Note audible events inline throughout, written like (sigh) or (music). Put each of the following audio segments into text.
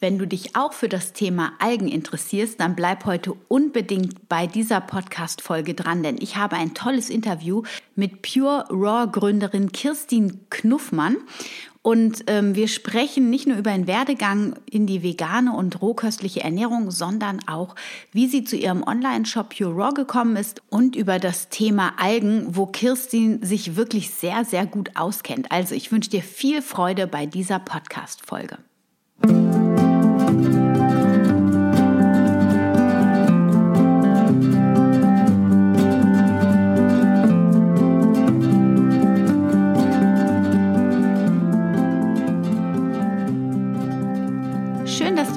Wenn du dich auch für das Thema Algen interessierst, dann bleib heute unbedingt bei dieser Podcast-Folge dran, denn ich habe ein tolles Interview mit Pure Raw Gründerin Kirstin Knuffmann. Und ähm, wir sprechen nicht nur über den Werdegang in die vegane und rohköstliche Ernährung, sondern auch, wie sie zu ihrem Online-Shop Pure Raw gekommen ist und über das Thema Algen, wo Kirstin sich wirklich sehr, sehr gut auskennt. Also ich wünsche dir viel Freude bei dieser Podcast-Folge.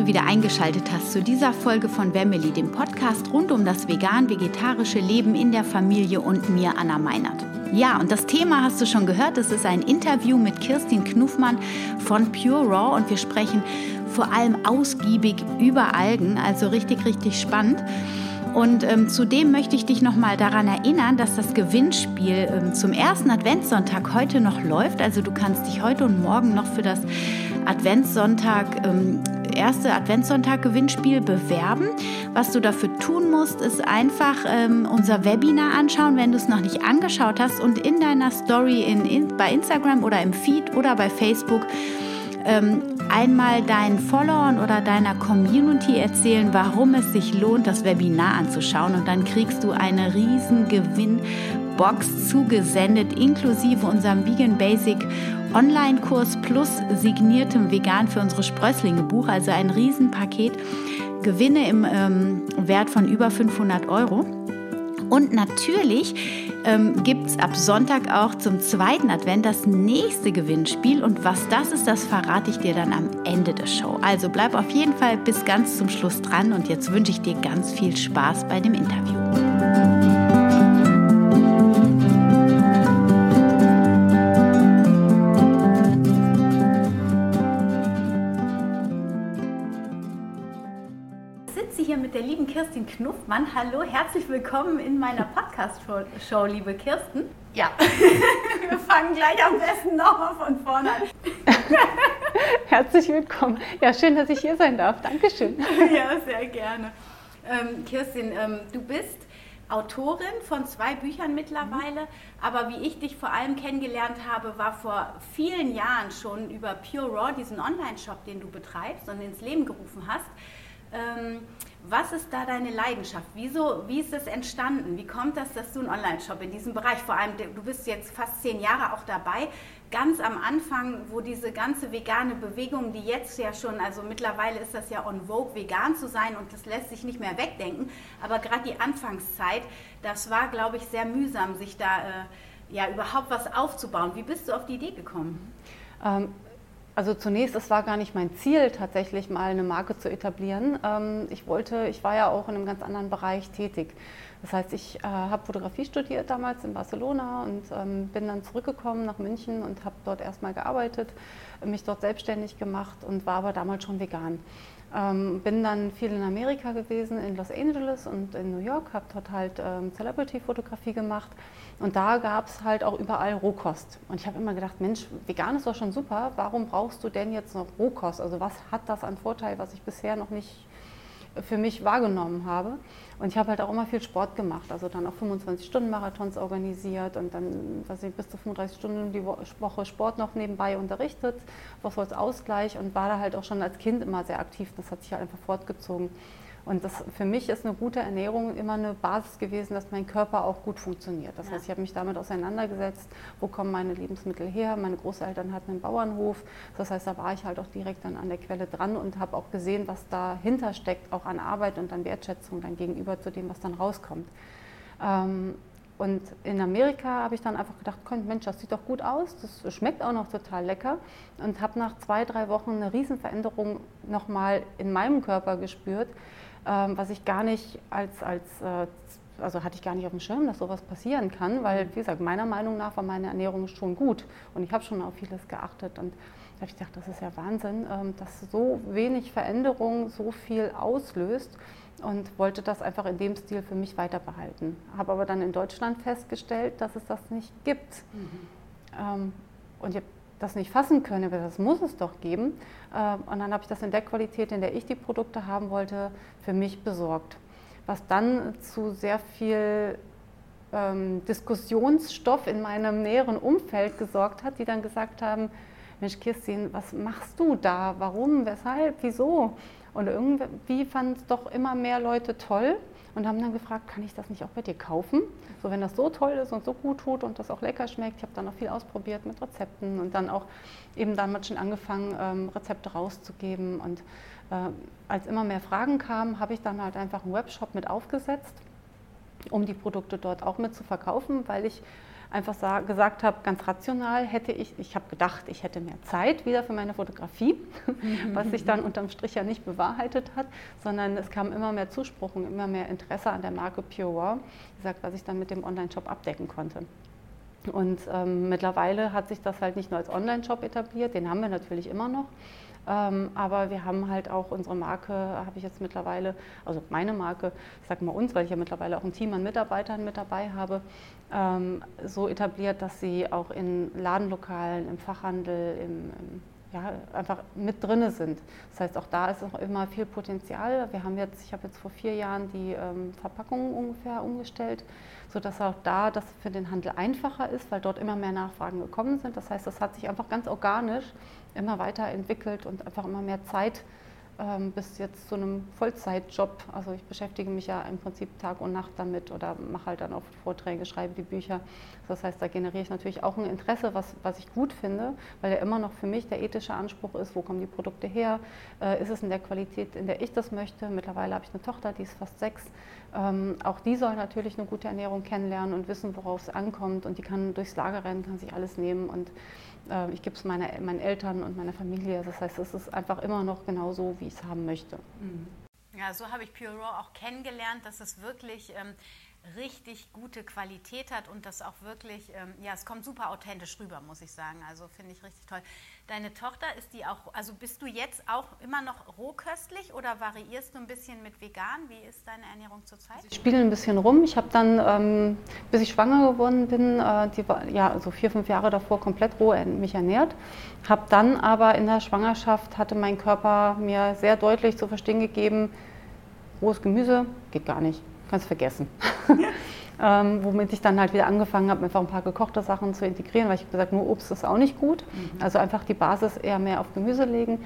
Wieder eingeschaltet hast zu dieser Folge von Wemmeli, dem Podcast rund um das vegan-vegetarische Leben in der Familie und mir, Anna Meinert. Ja, und das Thema hast du schon gehört. Es ist ein Interview mit Kirstin Knuffmann von Pure Raw und wir sprechen vor allem ausgiebig über Algen, also richtig, richtig spannend. Und ähm, zudem möchte ich dich nochmal daran erinnern, dass das Gewinnspiel ähm, zum ersten Adventssonntag heute noch läuft. Also du kannst dich heute und morgen noch für das Adventssonntag ähm, erste Adventssonntag-Gewinnspiel bewerben. Was du dafür tun musst, ist einfach ähm, unser Webinar anschauen, wenn du es noch nicht angeschaut hast und in deiner Story in, in, bei Instagram oder im Feed oder bei Facebook ähm, einmal deinen Followern oder deiner Community erzählen, warum es sich lohnt, das Webinar anzuschauen. Und dann kriegst du eine riesen Gewinnbox zugesendet, inklusive unserem Vegan Basic Online-Kurs plus signiertem Vegan für unsere Sprösslinge Buch, also ein Riesenpaket. Gewinne im ähm, Wert von über 500 Euro. Und natürlich ähm, gibt es ab Sonntag auch zum zweiten Advent das nächste Gewinnspiel. Und was das ist, das verrate ich dir dann am Ende der Show. Also bleib auf jeden Fall bis ganz zum Schluss dran und jetzt wünsche ich dir ganz viel Spaß bei dem Interview. Kirstin Knuffmann. Hallo, herzlich willkommen in meiner Podcast-Show, liebe Kirsten. Ja, (laughs) wir fangen gleich am besten nochmal von vorne an. (laughs) herzlich willkommen. Ja, schön, dass ich hier sein darf. Dankeschön. (laughs) ja, sehr gerne. Ähm, Kirstin, ähm, du bist Autorin von zwei Büchern mittlerweile, mhm. aber wie ich dich vor allem kennengelernt habe, war vor vielen Jahren schon über Pure Raw, diesen Online-Shop, den du betreibst und ins Leben gerufen hast. Ähm, was ist da deine Leidenschaft? Wieso, wie ist es entstanden? Wie kommt das, dass du einen Online-Shop in diesem Bereich, vor allem du bist jetzt fast zehn Jahre auch dabei, ganz am Anfang, wo diese ganze vegane Bewegung, die jetzt ja schon, also mittlerweile ist das ja on vogue, vegan zu sein und das lässt sich nicht mehr wegdenken, aber gerade die Anfangszeit, das war, glaube ich, sehr mühsam, sich da äh, ja überhaupt was aufzubauen. Wie bist du auf die Idee gekommen? Ähm also zunächst, es war gar nicht mein Ziel, tatsächlich mal eine Marke zu etablieren. Ähm, ich wollte, ich war ja auch in einem ganz anderen Bereich tätig. Das heißt, ich äh, habe Fotografie studiert damals in Barcelona und ähm, bin dann zurückgekommen nach München und habe dort erstmal gearbeitet, mich dort selbstständig gemacht und war aber damals schon vegan. Ähm, bin dann viel in Amerika gewesen, in Los Angeles und in New York, habe dort halt ähm, Celebrity-Fotografie gemacht und da gab es halt auch überall Rohkost. Und ich habe immer gedacht, Mensch, vegan ist doch schon super, warum brauchst du denn jetzt noch Rohkost? Also was hat das an Vorteil, was ich bisher noch nicht für mich wahrgenommen habe. Und ich habe halt auch immer viel Sport gemacht, also dann auch 25-Stunden-Marathons organisiert und dann was ich, bis zu 35 Stunden die Woche Sport noch nebenbei unterrichtet, was als Ausgleich und war da halt auch schon als Kind immer sehr aktiv. Das hat sich halt einfach fortgezogen. Und das, für mich ist eine gute Ernährung immer eine Basis gewesen, dass mein Körper auch gut funktioniert. Das ja. heißt, ich habe mich damit auseinandergesetzt, wo kommen meine Lebensmittel her. Meine Großeltern hatten einen Bauernhof. Das heißt, da war ich halt auch direkt dann an der Quelle dran und habe auch gesehen, was dahinter steckt, auch an Arbeit und an Wertschätzung dann gegenüber zu dem, was dann rauskommt. Ähm, und in Amerika habe ich dann einfach gedacht, Mensch, das sieht doch gut aus, das schmeckt auch noch total lecker. Und habe nach zwei, drei Wochen eine Riesenveränderung nochmal in meinem Körper gespürt, ähm, was ich gar nicht als, als äh, also hatte ich gar nicht auf dem Schirm, dass sowas passieren kann, weil, wie gesagt, meiner Meinung nach war meine Ernährung schon gut. Und ich habe schon auf vieles geachtet. Und da habe ich gedacht, das ist ja Wahnsinn, ähm, dass so wenig Veränderung so viel auslöst und wollte das einfach in dem Stil für mich weiter behalten. Habe aber dann in Deutschland festgestellt, dass es das nicht gibt. Mhm. Ähm, und ich das nicht fassen können. Das muss es doch geben. Äh, und dann habe ich das in der Qualität, in der ich die Produkte haben wollte, für mich besorgt. Was dann zu sehr viel ähm, Diskussionsstoff in meinem näheren Umfeld gesorgt hat, die dann gesagt haben, Mensch Kirstin, was machst du da? Warum? Weshalb? Wieso? Und irgendwie fanden es doch immer mehr Leute toll und haben dann gefragt, kann ich das nicht auch bei dir kaufen? So, wenn das so toll ist und so gut tut und das auch lecker schmeckt. Ich habe dann auch viel ausprobiert mit Rezepten und dann auch eben damals schon angefangen, ähm, Rezepte rauszugeben. Und äh, als immer mehr Fragen kamen, habe ich dann halt einfach einen Webshop mit aufgesetzt, um die Produkte dort auch mit zu verkaufen, weil ich einfach gesagt habe, ganz rational hätte ich, ich habe gedacht, ich hätte mehr Zeit wieder für meine Fotografie, (laughs) was sich dann unterm Strich ja nicht bewahrheitet hat, sondern es kam immer mehr Zuspruch und immer mehr Interesse an der Marke Pure Raw, gesagt, was ich dann mit dem Online-Shop abdecken konnte. Und ähm, mittlerweile hat sich das halt nicht nur als Online-Shop etabliert, den haben wir natürlich immer noch, ähm, aber wir haben halt auch unsere Marke, habe ich jetzt mittlerweile, also meine Marke, ich sage mal uns, weil ich ja mittlerweile auch ein Team an Mitarbeitern mit dabei habe, ähm, so etabliert, dass sie auch in Ladenlokalen, im Fachhandel, im, im ja, einfach mit drinne sind. Das heißt, auch da ist noch immer viel Potenzial. Wir haben jetzt, ich habe jetzt vor vier Jahren die ähm, Verpackung ungefähr umgestellt, sodass auch da das für den Handel einfacher ist, weil dort immer mehr Nachfragen gekommen sind. Das heißt, das hat sich einfach ganz organisch immer weiterentwickelt und einfach immer mehr Zeit ähm, bis jetzt zu einem Vollzeitjob. Also ich beschäftige mich ja im Prinzip Tag und Nacht damit oder mache halt dann oft Vorträge, schreibe die Bücher. Das heißt, da generiere ich natürlich auch ein Interesse, was, was ich gut finde, weil ja immer noch für mich der ethische Anspruch ist, wo kommen die Produkte her, äh, ist es in der Qualität, in der ich das möchte. Mittlerweile habe ich eine Tochter, die ist fast sechs. Ähm, auch die soll natürlich eine gute Ernährung kennenlernen und wissen, worauf es ankommt und die kann durchs Lager rennen, kann sich alles nehmen und äh, ich gebe es meine, meinen Eltern und meiner Familie. Das heißt, es ist einfach immer noch genau so, wie ich es haben möchte. Mhm. Ja, so habe ich Pure Raw auch kennengelernt, dass es wirklich ähm, richtig gute Qualität hat und das auch wirklich, ähm, ja, es kommt super authentisch rüber, muss ich sagen. Also finde ich richtig toll. Deine Tochter ist die auch, also bist du jetzt auch immer noch rohköstlich oder variierst du ein bisschen mit vegan? Wie ist deine Ernährung zurzeit? Ich spiele ein bisschen rum. Ich habe dann, ähm, bis ich schwanger geworden bin, äh, die, ja, so vier, fünf Jahre davor komplett roh mich ernährt. Habe dann aber in der Schwangerschaft, hatte mein Körper mir sehr deutlich zu verstehen gegeben, rohes Gemüse geht gar nicht kannst vergessen. (laughs) ähm, womit ich dann halt wieder angefangen habe, einfach ein paar gekochte Sachen zu integrieren, weil ich gesagt nur Obst ist auch nicht gut. Mhm. Also einfach die Basis eher mehr auf Gemüse legen.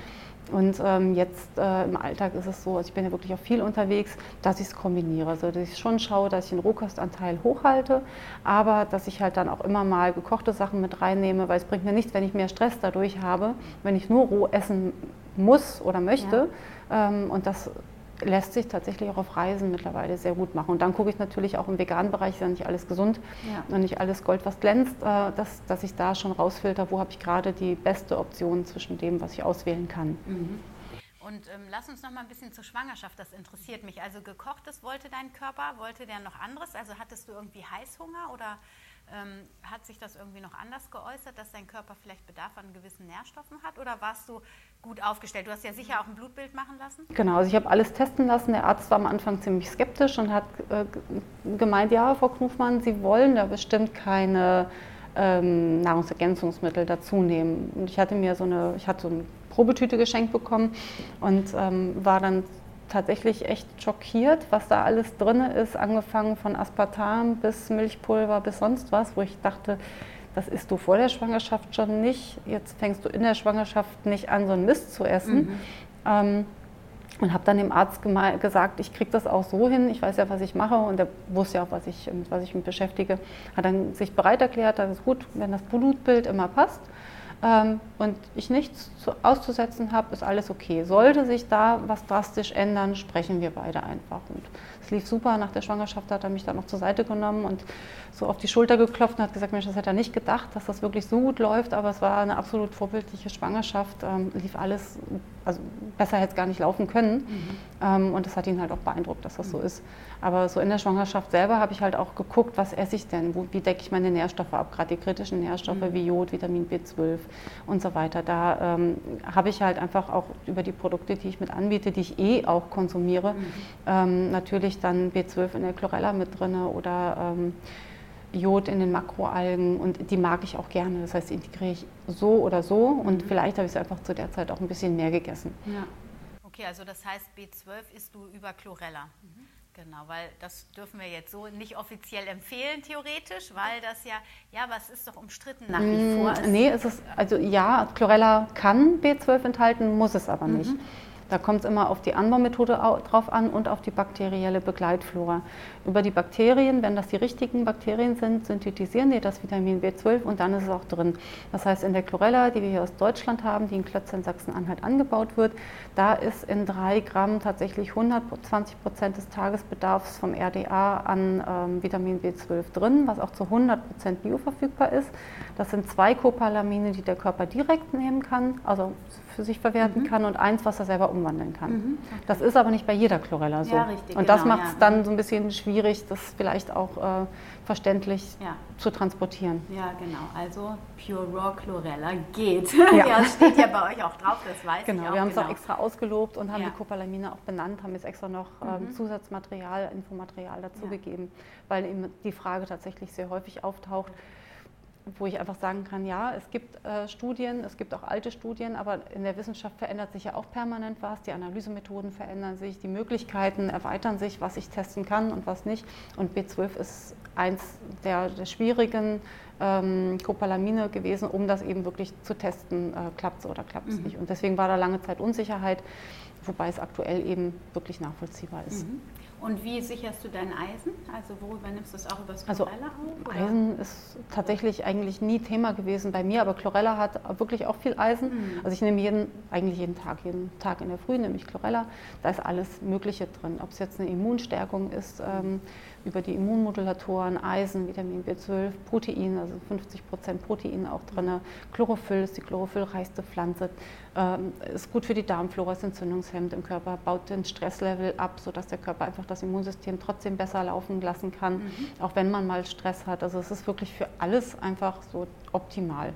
Und ähm, jetzt äh, im Alltag ist es so, also ich bin ja wirklich auch viel unterwegs, dass ich es kombiniere. Also dass ich schon schaue, dass ich den Rohkostanteil hochhalte, aber dass ich halt dann auch immer mal gekochte Sachen mit reinnehme, weil es bringt mir nichts, wenn ich mehr Stress dadurch habe, wenn ich nur roh essen muss oder möchte. Ja. Ähm, und das lässt sich tatsächlich auch auf Reisen mittlerweile sehr gut machen. Und dann gucke ich natürlich auch im veganen Bereich, ist ja nicht alles gesund ja. und nicht alles Gold, was glänzt, äh, dass, dass ich da schon rausfilter, wo habe ich gerade die beste Option zwischen dem, was ich auswählen kann. Mhm. Und ähm, lass uns noch mal ein bisschen zur Schwangerschaft, das interessiert mich. Also gekochtes wollte dein Körper, wollte der noch anderes? Also hattest du irgendwie Heißhunger oder ähm, hat sich das irgendwie noch anders geäußert, dass dein Körper vielleicht Bedarf an gewissen Nährstoffen hat? Oder warst du gut aufgestellt? Du hast ja sicher auch ein Blutbild machen lassen. Genau, also ich habe alles testen lassen. Der Arzt war am Anfang ziemlich skeptisch und hat äh, gemeint, ja, Frau Knufmann, Sie wollen da bestimmt keine ähm, Nahrungsergänzungsmittel dazu nehmen. Und ich hatte mir so eine, ich hatte so eine Probetüte geschenkt bekommen und ähm, war dann tatsächlich echt schockiert, was da alles drin ist, angefangen von Aspartam bis Milchpulver bis sonst was, wo ich dachte, das isst du vor der Schwangerschaft schon nicht, jetzt fängst du in der Schwangerschaft nicht an, so einen Mist zu essen. Mhm. Ähm, und habe dann dem Arzt gesagt, ich kriege das auch so hin, ich weiß ja, was ich mache und er wusste ja auch, was ich, mit was ich mich beschäftige. Hat dann sich bereit erklärt, das ist gut, wenn das Blutbild immer passt ähm, und ich nichts zu, auszusetzen habe, ist alles okay. Sollte sich da was drastisch ändern, sprechen wir beide einfach. Und es lief super. Nach der Schwangerschaft hat er mich dann noch zur Seite genommen und so auf die Schulter geklopft und hat gesagt, Mensch, das hätte er nicht gedacht, dass das wirklich so gut läuft, aber es war eine absolut vorbildliche Schwangerschaft, ähm, lief alles, also besser hätte es gar nicht laufen können mhm. ähm, und das hat ihn halt auch beeindruckt, dass das so mhm. ist. Aber so in der Schwangerschaft selber habe ich halt auch geguckt, was esse ich denn, Wo, wie decke ich meine Nährstoffe ab, gerade die kritischen Nährstoffe mhm. wie Jod, Vitamin B12 und so weiter. Da ähm, habe ich halt einfach auch über die Produkte, die ich mit anbiete, die ich eh auch konsumiere, mhm. ähm, natürlich dann B12 in der Chlorella mit drin oder ähm, Jod in den Makroalgen und die mag ich auch gerne. Das heißt, die integriere ich so oder so und mhm. vielleicht habe ich es einfach zu der Zeit auch ein bisschen mehr gegessen. Ja. Okay, also das heißt, B12 isst du über Chlorella. Mhm. Genau, weil das dürfen wir jetzt so nicht offiziell empfehlen, theoretisch, weil das ja, ja, was ist doch umstritten nach wie mm, vor. Ist nee, es ist, also ja, Chlorella kann B12 enthalten, muss es aber nicht. Mhm. Da kommt es immer auf die Anbaumethode drauf an und auf die bakterielle Begleitflora. Über die Bakterien, wenn das die richtigen Bakterien sind, synthetisieren die das Vitamin B12 und dann ist es auch drin. Das heißt, in der Chlorella, die wir hier aus Deutschland haben, die in Klötzer in Sachsen-Anhalt angebaut wird, da ist in drei Gramm tatsächlich 120 Prozent des Tagesbedarfs vom RDA an ähm, Vitamin B12 drin, was auch zu 100 Prozent bioverfügbar ist. Das sind zwei Copalamine, die der Körper direkt nehmen kann, also für sich verwerten mhm. kann und eins, was er selber umwandeln kann. Mhm. Das ist aber nicht bei jeder Chlorella so. Ja, richtig, und das genau, macht es ja. dann so ein bisschen schwierig, das vielleicht auch äh, verständlich ja. zu transportieren. Ja, genau. Also Pure Raw Chlorella geht. Ja, (laughs) ja steht ja bei euch auch drauf, das weiß genau, ich auch. Wir haben es genau. auch extra ausgelobt und haben die Copalamine auch benannt, haben jetzt extra noch ähm, mhm. Zusatzmaterial, Infomaterial dazu gegeben, weil eben die Frage tatsächlich sehr häufig auftaucht wo ich einfach sagen kann, ja, es gibt äh, Studien, es gibt auch alte Studien, aber in der Wissenschaft verändert sich ja auch permanent was, die Analysemethoden verändern sich, die Möglichkeiten erweitern sich, was ich testen kann und was nicht. Und B12 ist eins der, der schwierigen ähm, Copalamine gewesen, um das eben wirklich zu testen, äh, klappt es oder klappt es mhm. nicht. Und deswegen war da lange Zeit Unsicherheit, wobei es aktuell eben wirklich nachvollziehbar ist. Mhm. Und wie sicherst du dein Eisen? Also worüber nimmst du es auch übers also Chlorella auf? Oder? Eisen ist tatsächlich eigentlich nie Thema gewesen bei mir, aber Chlorella hat wirklich auch viel Eisen. Mhm. Also ich nehme jeden, eigentlich jeden Tag, jeden Tag in der Früh nehme ich Chlorella. Da ist alles Mögliche drin. Ob es jetzt eine Immunstärkung ist, ähm, über die Immunmodulatoren, Eisen, Vitamin B12, Protein, also 50 Prozent Protein auch drin. Chlorophyll ist die chlorophyllreichste Pflanze, ähm, ist gut für die Darmflora, ist entzündungshemmend im Körper, baut den Stresslevel ab, sodass der Körper einfach das Immunsystem trotzdem besser laufen lassen kann, mhm. auch wenn man mal Stress hat. Also es ist wirklich für alles einfach so optimal.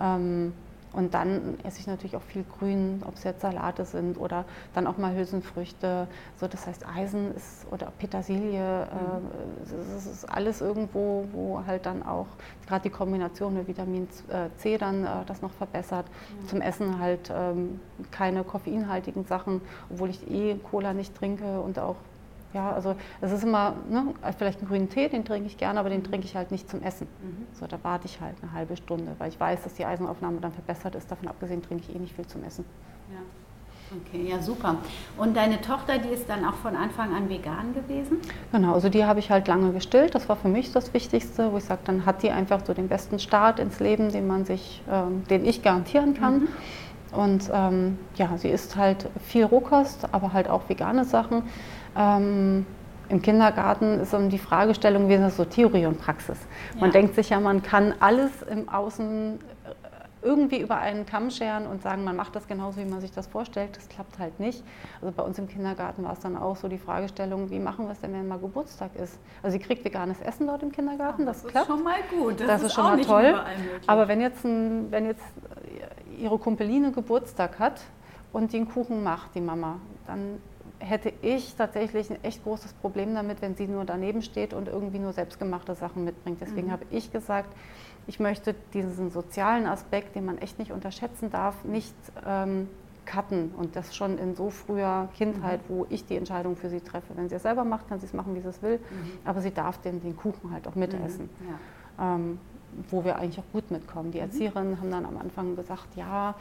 Ähm, und dann esse ich natürlich auch viel Grün, ob es jetzt Salate sind oder dann auch mal Hülsenfrüchte. So, das heißt, Eisen ist oder Petersilie, mhm. äh, das ist alles irgendwo, wo halt dann auch gerade die Kombination mit Vitamin C dann äh, das noch verbessert. Mhm. Zum Essen halt ähm, keine koffeinhaltigen Sachen, obwohl ich eh Cola nicht trinke und auch ja, also es ist immer, ne, vielleicht einen grünen Tee, den trinke ich gerne, aber den trinke ich halt nicht zum Essen. Mhm. So, da warte ich halt eine halbe Stunde, weil ich weiß, dass die Eisenaufnahme dann verbessert ist. Davon abgesehen trinke ich eh nicht viel zum Essen. Ja. Okay, ja super. Und deine Tochter, die ist dann auch von Anfang an vegan gewesen? Genau, also die habe ich halt lange gestillt. Das war für mich das Wichtigste, wo ich sage, dann hat die einfach so den besten Start ins Leben, den man sich, ähm, den ich garantieren kann. Mhm. Und ähm, ja, sie isst halt viel Rohkost, aber halt auch vegane Sachen. Ähm, Im Kindergarten ist um die Fragestellung gewesen, so Theorie und Praxis. Man ja. denkt sich ja, man kann alles im Außen äh, irgendwie über einen Kamm scheren und sagen, man macht das genauso, wie man sich das vorstellt. Das klappt halt nicht. Also bei uns im Kindergarten war es dann auch so die Fragestellung, wie machen wir es denn, wenn mal Geburtstag ist? Also sie kriegt veganes Essen dort im Kindergarten, das, das klappt. Das ist schon mal gut. Das, das ist, ist, schon mal toll. Aber wenn jetzt, ein, wenn jetzt ihre Kumpeline Geburtstag hat und einen Kuchen macht, die Mama, dann hätte ich tatsächlich ein echt großes Problem damit, wenn sie nur daneben steht und irgendwie nur selbstgemachte Sachen mitbringt. Deswegen mhm. habe ich gesagt, ich möchte diesen sozialen Aspekt, den man echt nicht unterschätzen darf, nicht ähm, cutten und das schon in so früher Kindheit, mhm. wo ich die Entscheidung für sie treffe. Wenn sie es selber macht, kann sie es machen, wie sie es will, mhm. aber sie darf den, den Kuchen halt auch mitessen. Mhm. Ja. Ähm, wo wir eigentlich auch gut mitkommen. Die mhm. Erzieherinnen haben dann am Anfang gesagt, ja,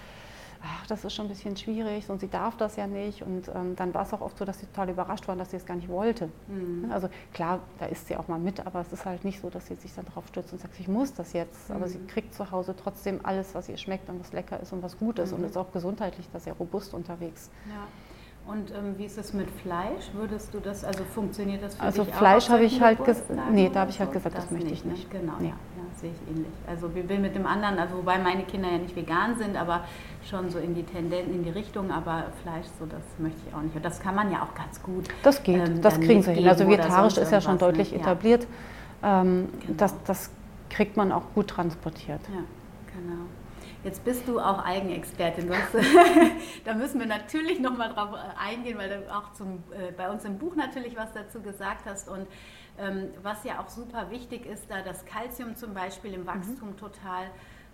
ach, das ist schon ein bisschen schwierig und sie darf das ja nicht. Und ähm, dann war es auch oft so, dass sie total überrascht waren, dass sie es gar nicht wollte. Mhm. Also klar, da ist sie auch mal mit, aber es ist halt nicht so, dass sie sich dann drauf stürzt und sagt, ich muss das jetzt. Mhm. Aber sie kriegt zu Hause trotzdem alles, was ihr schmeckt und was lecker ist und was gut ist mhm. und ist auch gesundheitlich da sehr robust unterwegs. Ja. Und ähm, wie ist es mit Fleisch? Würdest du das, also funktioniert das für also dich Fleisch habe ich halt gesagt, nee, da habe ich halt gesagt, das, das möchte ich nicht. Genau, nee. ja, sehe ich ähnlich. Also wir will mit dem anderen, also wobei meine Kinder ja nicht vegan sind, aber schon so in die Tendenz, in die Richtung, aber Fleisch, so das möchte ich auch nicht. Und das kann man ja auch ganz gut. Das geht, ähm, das kriegen sie hin. Also vegetarisch ist ja schon deutlich ne? etabliert. Ähm, genau. das, das kriegt man auch gut transportiert. Ja, genau. Jetzt bist du auch Algenexpertin. (laughs) da müssen wir natürlich nochmal drauf eingehen, weil du auch zum, äh, bei uns im Buch natürlich was dazu gesagt hast. Und ähm, was ja auch super wichtig ist, da das Kalzium zum Beispiel im Wachstum mhm. total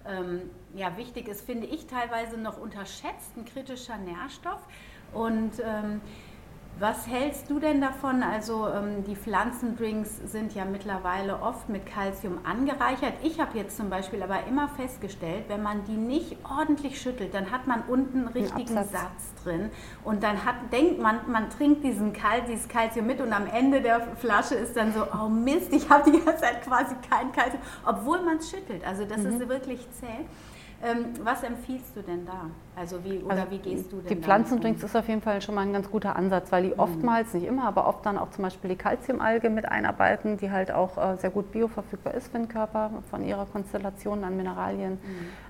ähm, ja, wichtig ist, finde ich teilweise noch unterschätzt, ein kritischer Nährstoff. Und ähm, was hältst du denn davon? Also ähm, die Pflanzendrinks sind ja mittlerweile oft mit Kalzium angereichert. Ich habe jetzt zum Beispiel aber immer festgestellt, wenn man die nicht ordentlich schüttelt, dann hat man unten einen richtigen Satz drin und dann hat, denkt man, man trinkt diesen Kal dieses Kalzium mit und am Ende der Flasche ist dann so, oh Mist, ich habe die ganze Zeit quasi kein Kalzium, obwohl man es schüttelt. Also das mhm. ist wirklich zäh. Ähm, was empfiehlst du denn da? Also wie, oder also wie gehst du denn Die Pflanzendrinks ist auf jeden Fall schon mal ein ganz guter Ansatz, weil die mhm. oftmals, nicht immer, aber oft dann auch zum Beispiel die Calciumalge mit einarbeiten, die halt auch äh, sehr gut bioverfügbar ist für den Körper, von ihrer Konstellation an Mineralien. Mhm.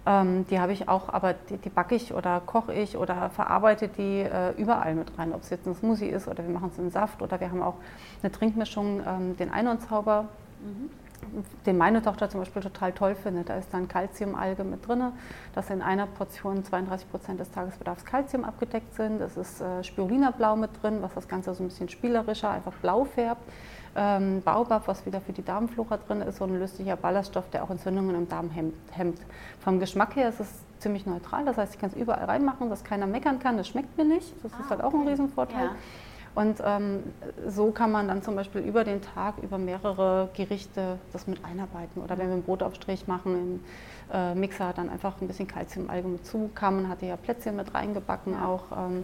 Ähm, die habe ich auch, aber die, die backe ich oder koche ich oder verarbeite die äh, überall mit rein, ob es jetzt ein Smoothie ist oder wir machen es in Saft oder wir haben auch eine Trinkmischung, ähm, den Einhornzauber. Mhm den meine Tochter zum Beispiel total toll findet. Da ist dann Calciumalge mit drin, dass in einer Portion 32 Prozent des Tagesbedarfs Calcium abgedeckt sind. Es ist äh, Spirulina-Blau mit drin, was das Ganze so ein bisschen spielerischer, einfach blau färbt. Ähm, Baobab, was wieder für die Darmflora drin ist, so ein löslicher Ballaststoff, der auch Entzündungen im Darm hemmt. Vom Geschmack her ist es ziemlich neutral, das heißt, ich kann es überall reinmachen, dass keiner meckern kann, das schmeckt mir nicht. Das ah, ist halt auch ein Riesenvorteil. Ja. Und ähm, so kann man dann zum Beispiel über den Tag, über mehrere Gerichte das mit einarbeiten. Oder wenn wir einen Brotaufstrich machen äh, Mixer, dann einfach ein bisschen Kalziumalge mit zu. Carmen hatte ja Plätzchen mit reingebacken ja, auch. Ähm, genau.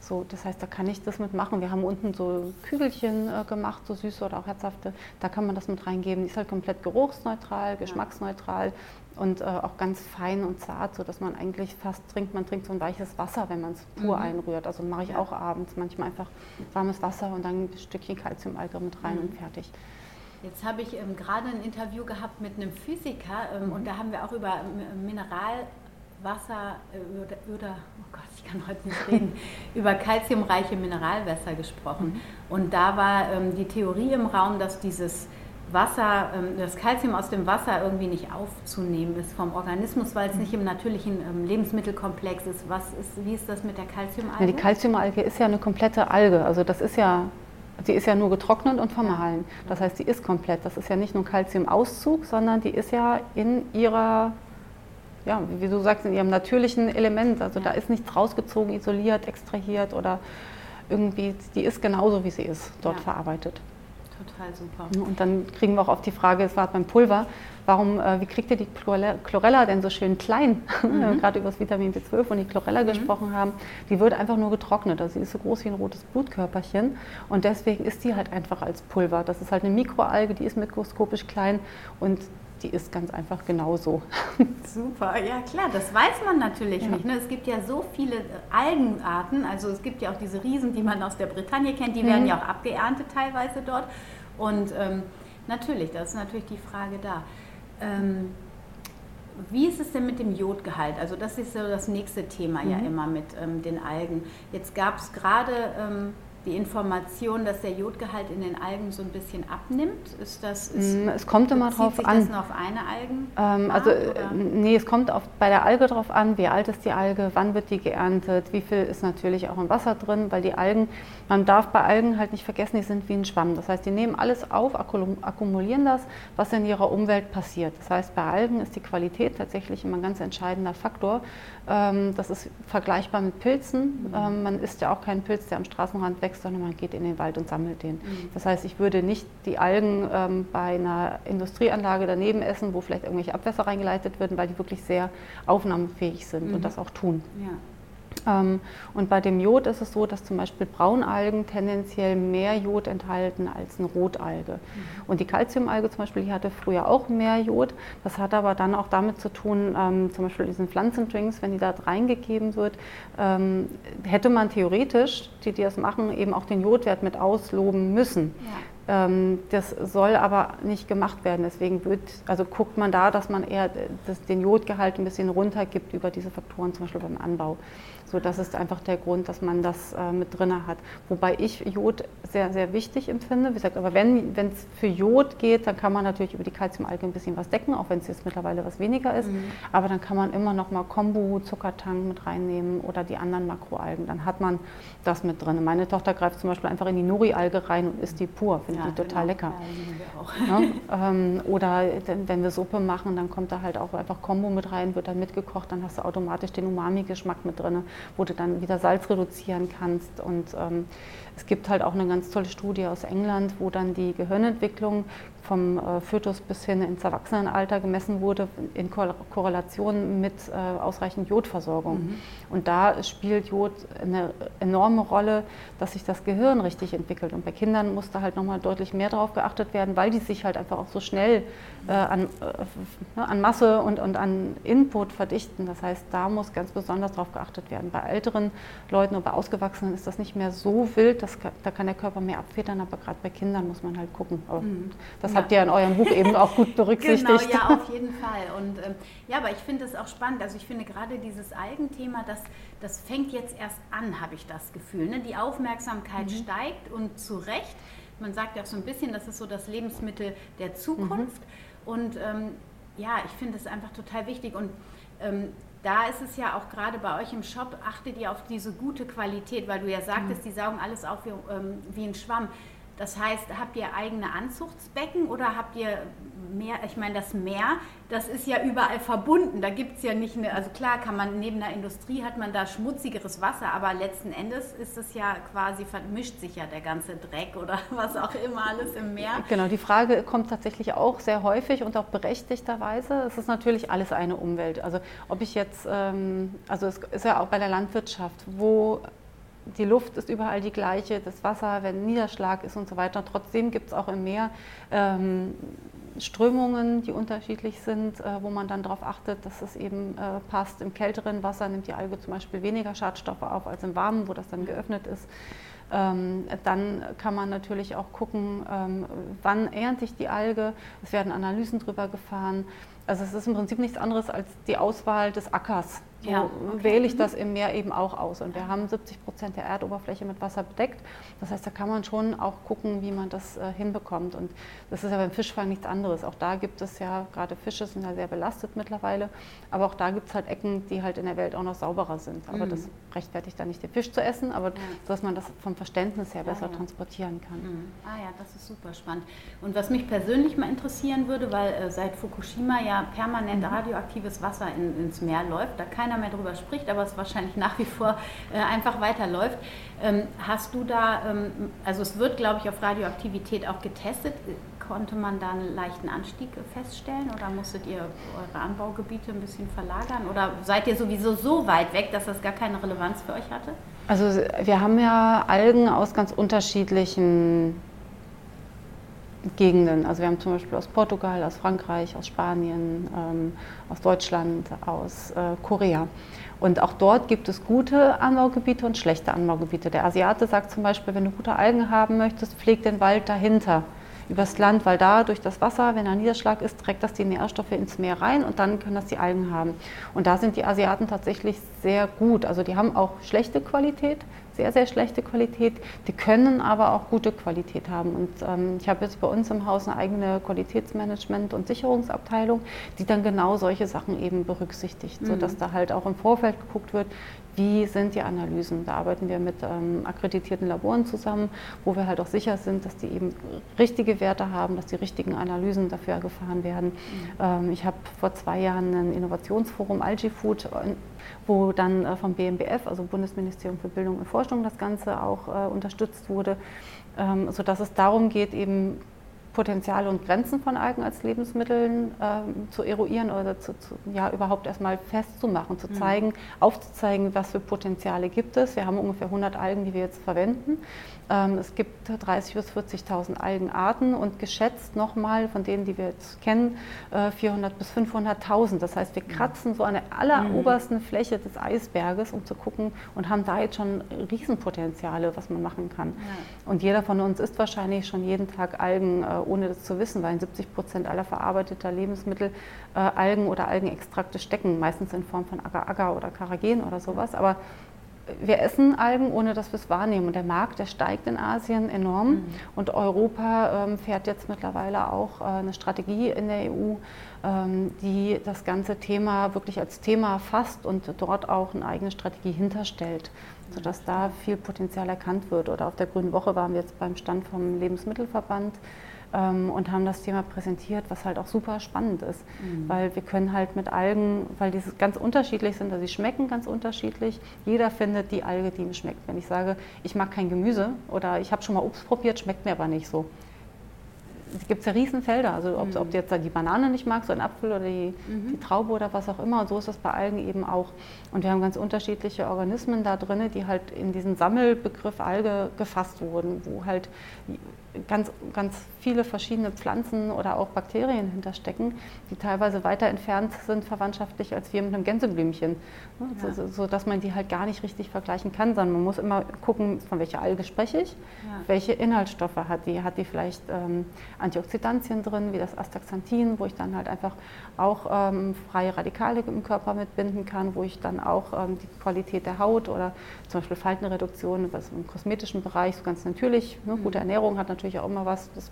So, das heißt, da kann ich das mitmachen. Wir haben unten so Kügelchen äh, gemacht, so süße oder auch herzhafte. Da kann man das mit reingeben. Die ist halt komplett geruchsneutral, geschmacksneutral und äh, auch ganz fein und zart, sodass man eigentlich fast trinkt, man trinkt so ein weiches Wasser, wenn man es pur mhm. einrührt. Also mache ich ja. auch abends manchmal einfach warmes Wasser und dann ein Stückchen Kalziumalge mit rein mhm. und fertig. Jetzt habe ich ähm, gerade ein Interview gehabt mit einem Physiker ähm, mhm. und da haben wir auch über Mineralwasser äh, oder, oh Gott, ich kann heute nicht reden, (laughs) über kalziumreiche Mineralwässer gesprochen. Mhm. Und da war ähm, die Theorie im Raum, dass dieses Wasser, ähm, das Kalzium aus dem Wasser irgendwie nicht aufzunehmen ist vom Organismus, weil es nicht im natürlichen ähm, Lebensmittelkomplex ist. Was ist. Wie ist das mit der Kalziumalge? Ja, die Kalziumalge ist ja eine komplette Alge. Also das ist ja, die ist ja nur getrocknet und vermahlen. Das heißt, die ist komplett. Das ist ja nicht nur Kalziumauszug, sondern die ist ja in ihrer ja, wie du sagst, in ihrem natürlichen Element. Also ja. da ist nichts rausgezogen, isoliert, extrahiert oder irgendwie, die ist genauso, wie sie ist, dort ja. verarbeitet. Total super. Und dann kriegen wir auch oft die Frage, es war beim Pulver, warum, äh, wie kriegt ihr die Chlorella denn so schön klein? (laughs) Mhm. Gerade über das Vitamin B12 und die Chlorella mhm. gesprochen haben. Die wird einfach nur getrocknet. Also sie ist so groß wie ein rotes Blutkörperchen. Und deswegen ist die halt einfach als Pulver. Das ist halt eine Mikroalge, die ist mikroskopisch klein und die ist ganz einfach genauso. (laughs) Super, ja klar, das weiß man natürlich ja. nicht. Ne? Es gibt ja so viele Algenarten, also es gibt ja auch diese Riesen, die man aus der Bretagne kennt, die mhm. werden ja auch abgeerntet teilweise dort. Und ähm, natürlich, das ist natürlich die Frage da. Ähm, wie ist es denn mit dem Jodgehalt? Also das ist so das nächste Thema mhm. ja immer mit ähm, den Algen. Jetzt gab es gerade ähm, die Information, dass der Jodgehalt in den Algen so ein bisschen abnimmt? Ist das, ist, mm, es kommt immer drauf sich an. das nur auf eine Algen? Ähm, also, oder? nee, es kommt auf, bei der Alge drauf an, wie alt ist die Alge, wann wird die geerntet, wie viel ist natürlich auch im Wasser drin, weil die Algen, man darf bei Algen halt nicht vergessen, die sind wie ein Schwamm. Das heißt, die nehmen alles auf, akkumulieren das, was in ihrer Umwelt passiert. Das heißt, bei Algen ist die Qualität tatsächlich immer ein ganz entscheidender Faktor. Ähm, das ist vergleichbar mit Pilzen. Mhm. Ähm, man isst ja auch keinen Pilz, der am Straßenrand wächst, sondern man geht in den Wald und sammelt den. Mhm. Das heißt, ich würde nicht die Algen ähm, bei einer Industrieanlage daneben essen, wo vielleicht irgendwelche Abwässer reingeleitet werden, weil die wirklich sehr aufnahmefähig sind mhm. und das auch tun. Ja. Ähm, und bei dem Jod ist es so, dass zum Beispiel Braunalgen tendenziell mehr Jod enthalten als eine Rotalge. Mhm. Und die Calciumalge zum Beispiel, die hatte früher auch mehr Jod. Das hat aber dann auch damit zu tun, ähm, zum Beispiel diesen Pflanzendrinks, wenn die da reingegeben wird, ähm, hätte man theoretisch, die, die das machen, eben auch den Jodwert mit ausloben müssen. Ja das soll aber nicht gemacht werden. Deswegen wird, also guckt man da, dass man eher das, den Jodgehalt ein bisschen runtergibt über diese Faktoren, zum Beispiel beim Anbau. So, das ist einfach der Grund, dass man das äh, mit drin hat. Wobei ich Jod sehr, sehr wichtig empfinde. Wie gesagt, aber wenn es für Jod geht, dann kann man natürlich über die Calciumalge ein bisschen was decken, auch wenn es jetzt mittlerweile was weniger ist. Mhm. Aber dann kann man immer noch mal Kombu, Zuckertank mit reinnehmen oder die anderen Makroalgen. Dann hat man das mit drin. Meine Tochter greift zum Beispiel einfach in die Nori-Alge rein und isst die pur. Finde ja, die total genau. lecker. Ja, ja, (laughs) ähm, oder wenn wir Suppe machen, dann kommt da halt auch einfach Kombu mit rein, wird dann mitgekocht, dann hast du automatisch den Umami-Geschmack mit drin wo du dann wieder Salz reduzieren kannst. Und ähm, es gibt halt auch eine ganz tolle Studie aus England, wo dann die Gehirnentwicklung vom äh, Fötus bis hin ins Erwachsenenalter gemessen wurde in Ko Korrelation mit äh, ausreichend Jodversorgung. Mhm. Und da spielt Jod eine enorme Rolle, dass sich das Gehirn richtig entwickelt. Und bei Kindern muss da halt nochmal deutlich mehr darauf geachtet werden, weil die sich halt einfach auch so schnell äh, an, äh, an Masse und, und an Input verdichten. Das heißt, da muss ganz besonders darauf geachtet werden. Bei älteren Leuten oder bei Ausgewachsenen ist das nicht mehr so wild, das, da kann der Körper mehr abfedern, aber gerade bei Kindern muss man halt gucken. Mhm. Das habt ihr in eurem Buch eben auch gut berücksichtigt. Genau, ja, auf jeden Fall. Und ähm, ja, aber ich finde es auch spannend. Also ich finde gerade dieses Algenthema, das, das fängt jetzt erst an, habe ich das Gefühl. Ne? Die Aufmerksamkeit mhm. steigt und zu Recht. Man sagt ja auch so ein bisschen, das ist so das Lebensmittel der Zukunft. Mhm. Und ähm, ja, ich finde es einfach total wichtig. Und ähm, da ist es ja auch gerade bei euch im Shop, achtet ihr auf diese gute Qualität, weil du ja sagtest, mhm. die saugen alles auf wie, ähm, wie ein Schwamm. Das heißt, habt ihr eigene Anzuchtsbecken oder habt ihr mehr, ich meine, das Meer, das ist ja überall verbunden. Da gibt es ja nicht eine, also klar kann man neben der Industrie hat man da schmutzigeres Wasser, aber letzten Endes ist es ja quasi, vermischt sich ja der ganze Dreck oder (laughs) was auch immer alles im Meer. Genau, die Frage kommt tatsächlich auch sehr häufig und auch berechtigterweise. Es ist natürlich alles eine Umwelt. Also ob ich jetzt, ähm, also es ist ja auch bei der Landwirtschaft, wo die Luft ist überall die gleiche, das Wasser, wenn Niederschlag ist und so weiter. Trotzdem gibt es auch im Meer ähm, Strömungen, die unterschiedlich sind, äh, wo man dann darauf achtet, dass es eben äh, passt. Im kälteren Wasser nimmt die Alge zum Beispiel weniger Schadstoffe auf als im warmen, wo das dann geöffnet ist. Ähm, dann kann man natürlich auch gucken, ähm, wann ernte ich die Alge. Es werden Analysen drüber gefahren. Also es ist im Prinzip nichts anderes als die Auswahl des Ackers. So ja, okay. wähle ich das im Meer eben auch aus. Und wir haben 70 Prozent der Erdoberfläche mit Wasser bedeckt. Das heißt, da kann man schon auch gucken, wie man das äh, hinbekommt. Und das ist ja beim Fischfang nichts anderes. Auch da gibt es ja, gerade Fische sind ja sehr belastet mittlerweile, aber auch da gibt es halt Ecken, die halt in der Welt auch noch sauberer sind. Aber mhm. das rechtfertigt dann nicht den Fisch zu essen, aber ja. so, dass man das vom Verständnis her besser ja, transportieren kann. Mhm. Ah ja, das ist super spannend. Und was mich persönlich mal interessieren würde, weil äh, seit Fukushima ja permanent mhm. radioaktives Wasser in, ins Meer läuft, da keiner mehr drüber spricht, aber es wahrscheinlich nach wie vor äh, einfach weiterläuft. Ähm, hast du da, ähm, also es wird, glaube ich, auf Radioaktivität auch getestet. Konnte man da einen leichten Anstieg feststellen oder musstet ihr eure Anbaugebiete ein bisschen verlagern? Oder seid ihr sowieso so weit weg, dass das gar keine Relevanz für euch hatte? Also wir haben ja Algen aus ganz unterschiedlichen Gegenden. Also wir haben zum Beispiel aus Portugal, aus Frankreich, aus Spanien, ähm, aus Deutschland, aus äh, Korea. Und auch dort gibt es gute Anbaugebiete und schlechte Anbaugebiete. Der Asiate sagt zum Beispiel, wenn du gute Algen haben möchtest, pfleg den Wald dahinter übers Land, weil da durch das Wasser, wenn ein Niederschlag ist, trägt das die Nährstoffe ins Meer rein und dann können das die Algen haben. Und da sind die Asiaten tatsächlich sehr gut. Also die haben auch schlechte Qualität, sehr, sehr schlechte Qualität. Die können aber auch gute Qualität haben. Und ähm, ich habe jetzt bei uns im Haus eine eigene Qualitätsmanagement- und Sicherungsabteilung, die dann genau solche Sachen eben berücksichtigt, mhm. sodass da halt auch im Vorfeld geguckt wird, wie sind die Analysen. Da arbeiten wir mit ähm, akkreditierten Laboren zusammen, wo wir halt auch sicher sind, dass die eben richtige Werte haben, dass die richtigen Analysen dafür gefahren werden. Mhm. Ähm, ich habe vor zwei Jahren ein Innovationsforum Algae Food äh, wo dann äh, vom BMBF, also Bundesministerium für Bildung und Forschung, das Ganze auch äh, unterstützt wurde, ähm, sodass es darum geht, eben Potenziale und Grenzen von Algen als Lebensmitteln ähm, zu eruieren oder zu, zu, ja, überhaupt erstmal festzumachen, zu mhm. zeigen, mhm. aufzuzeigen, was für Potenziale gibt es. Wir haben ungefähr 100 Algen, die wir jetzt verwenden. Ähm, es gibt 30.000 bis 40.000 Algenarten und geschätzt nochmal von denen, die wir jetzt kennen, äh, 400 bis 500.000. Das heißt, wir mhm. kratzen so an der allerobersten mhm. Fläche des Eisberges, um zu gucken und haben da jetzt schon Riesenpotenziale, was man machen kann. Ja. Und jeder von uns isst wahrscheinlich schon jeden Tag Algen, äh, ohne das zu wissen, weil in 70 Prozent aller verarbeiteter Lebensmittel äh, Algen oder Algenextrakte stecken, meistens in Form von Agar-Agar oder Karagen oder sowas. Aber wir essen Algen, ohne dass wir es wahrnehmen. Und der Markt, der steigt in Asien enorm. Mhm. Und Europa ähm, fährt jetzt mittlerweile auch äh, eine Strategie in der EU, ähm, die das ganze Thema wirklich als Thema fasst und dort auch eine eigene Strategie hinterstellt, sodass da viel Potenzial erkannt wird. Oder auf der Grünen Woche waren wir jetzt beim Stand vom Lebensmittelverband ähm, und haben das Thema präsentiert, was halt auch super spannend ist, mhm. weil wir können halt mit Algen, weil die ganz unterschiedlich sind, also sie schmecken ganz unterschiedlich. Jeder findet die Alge, die ihm schmeckt. Wenn ich sage, ich mag kein Gemüse oder ich habe schon mal Obst probiert, schmeckt mir aber nicht so es gibt ja Riesenfelder, also ob, mhm. ob, du jetzt die Banane nicht magst, oder den Apfel oder die, mhm. die, Traube oder was auch immer. Und so ist das bei Algen eben auch. Und wir haben ganz unterschiedliche Organismen da drin, die halt in diesen Sammelbegriff Alge gefasst wurden, wo halt ganz, ganz viele verschiedene Pflanzen oder auch Bakterien hinterstecken, die teilweise weiter entfernt sind verwandtschaftlich als wir mit einem Gänseblümchen. Ne, ja. So, so, dass man die halt gar nicht richtig vergleichen kann, sondern man muss immer gucken, von welcher Alge spreche ich, ja. welche Inhaltsstoffe hat die. Hat die vielleicht ähm, Antioxidantien drin, wie das Astaxanthin, wo ich dann halt einfach auch ähm, freie Radikale im Körper mitbinden kann, wo ich dann auch ähm, die Qualität der Haut oder zum Beispiel Faltenreduktion, was im kosmetischen Bereich so ganz natürlich, ne, gute mhm. Ernährung hat natürlich auch immer was, das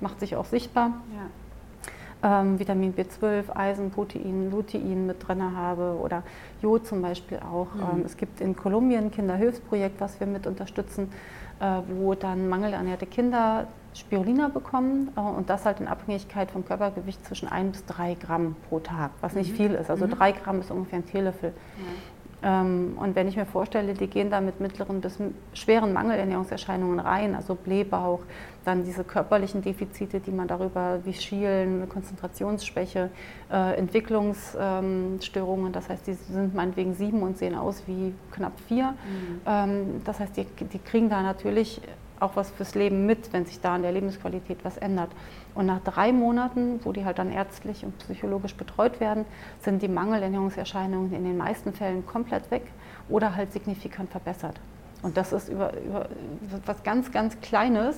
macht sich auch sichtbar. Ja. Ähm, Vitamin B12, Eisen, Protein, Lutein mit drin habe oder Jod zum Beispiel auch. Mhm. Ähm, es gibt in Kolumbien ein Kinderhilfsprojekt, was wir mit unterstützen, äh, wo dann mangelernährte Kinder Spirulina bekommen äh, und das halt in Abhängigkeit vom Körpergewicht zwischen 1 bis 3 Gramm pro Tag, was nicht mhm. viel ist. Also 3 mhm. Gramm ist ungefähr ein Teelöffel. Ja. Ähm, und wenn ich mir vorstelle, die gehen da mit mittleren bis schweren Mangelernährungserscheinungen rein, also Blähbauch, dann diese körperlichen Defizite, die man darüber wie Schielen, Konzentrationsschwäche, äh, Entwicklungsstörungen, das heißt, die sind meinetwegen sieben und sehen aus wie knapp vier. Mhm. Ähm, das heißt, die, die kriegen da natürlich auch was fürs Leben mit, wenn sich da an der Lebensqualität was ändert. Und nach drei Monaten, wo die halt dann ärztlich und psychologisch betreut werden, sind die Mangelernährungserscheinungen in den meisten Fällen komplett weg oder halt signifikant verbessert. Und das ist über, über was ganz, ganz Kleines,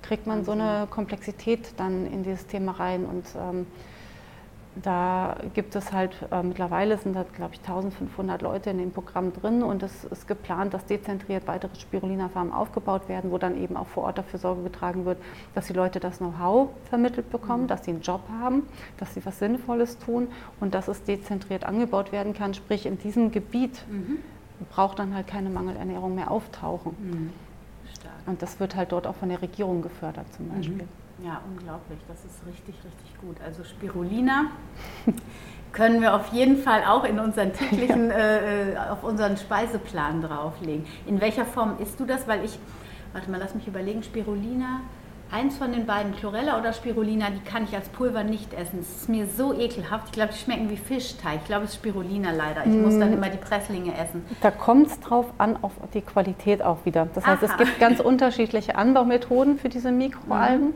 kriegt man so eine Komplexität dann in dieses Thema rein. Und ähm, da gibt es halt, äh, mittlerweile sind da, glaube ich, 1500 Leute in dem Programm drin und es ist geplant, dass dezentriert weitere Spirulina-Farmen aufgebaut werden, wo dann eben auch vor Ort dafür Sorge getragen wird, dass die Leute das Know-how vermittelt bekommen, mhm. dass sie einen Job haben, dass sie was Sinnvolles tun und dass es dezentriert angebaut werden kann. Sprich, in diesem Gebiet mhm. braucht dann halt keine Mangelernährung mehr auftauchen. Mhm. Und das wird halt dort auch von der Regierung gefördert zum mhm. Beispiel. Ja, unglaublich. Das ist richtig, richtig gut. Also Spirulina (laughs) können wir auf jeden Fall auch in unseren (laughs) täglichen, ja. äh, auf unseren Speiseplan drauflegen. In welcher Form isst du das? Weil ich, warte mal, lass mich überlegen, Spirulina, eins von den beiden, Chlorella oder Spirulina, die kann ich als Pulver nicht essen. Es ist mir so ekelhaft. Ich glaube, die schmecken wie Fischteig. Ich glaube, es ist Spirulina leider. Ich mm. muss dann mm. immer die Presslinge essen. Da kommt es drauf an, auf die Qualität auch wieder. Das heißt, Aha. es gibt ganz unterschiedliche Anbaumethoden für diese Mikroalgen. Mhm.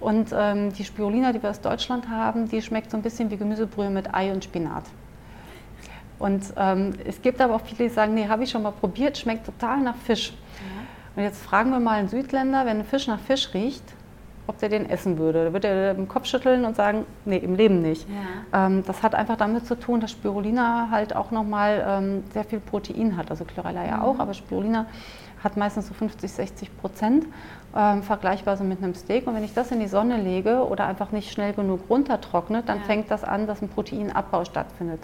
Und ähm, die Spirulina, die wir aus Deutschland haben, die schmeckt so ein bisschen wie Gemüsebrühe mit Ei und Spinat. Und ähm, es gibt aber auch viele, die sagen, nee, habe ich schon mal probiert, schmeckt total nach Fisch. Ja. Und jetzt fragen wir mal einen Südländer, wenn ein Fisch nach Fisch riecht, ob der den essen würde. Da wird er den Kopf schütteln und sagen, nee, im Leben nicht. Ja. Ähm, das hat einfach damit zu tun, dass Spirulina halt auch nochmal ähm, sehr viel Protein hat. Also Chlorella ja mhm. auch, aber Spirulina hat meistens so 50, 60 Prozent ähm, vergleichbar so mit einem Steak. Und wenn ich das in die Sonne lege oder einfach nicht schnell genug runtertrocknet, dann ja. fängt das an, dass ein Proteinabbau stattfindet.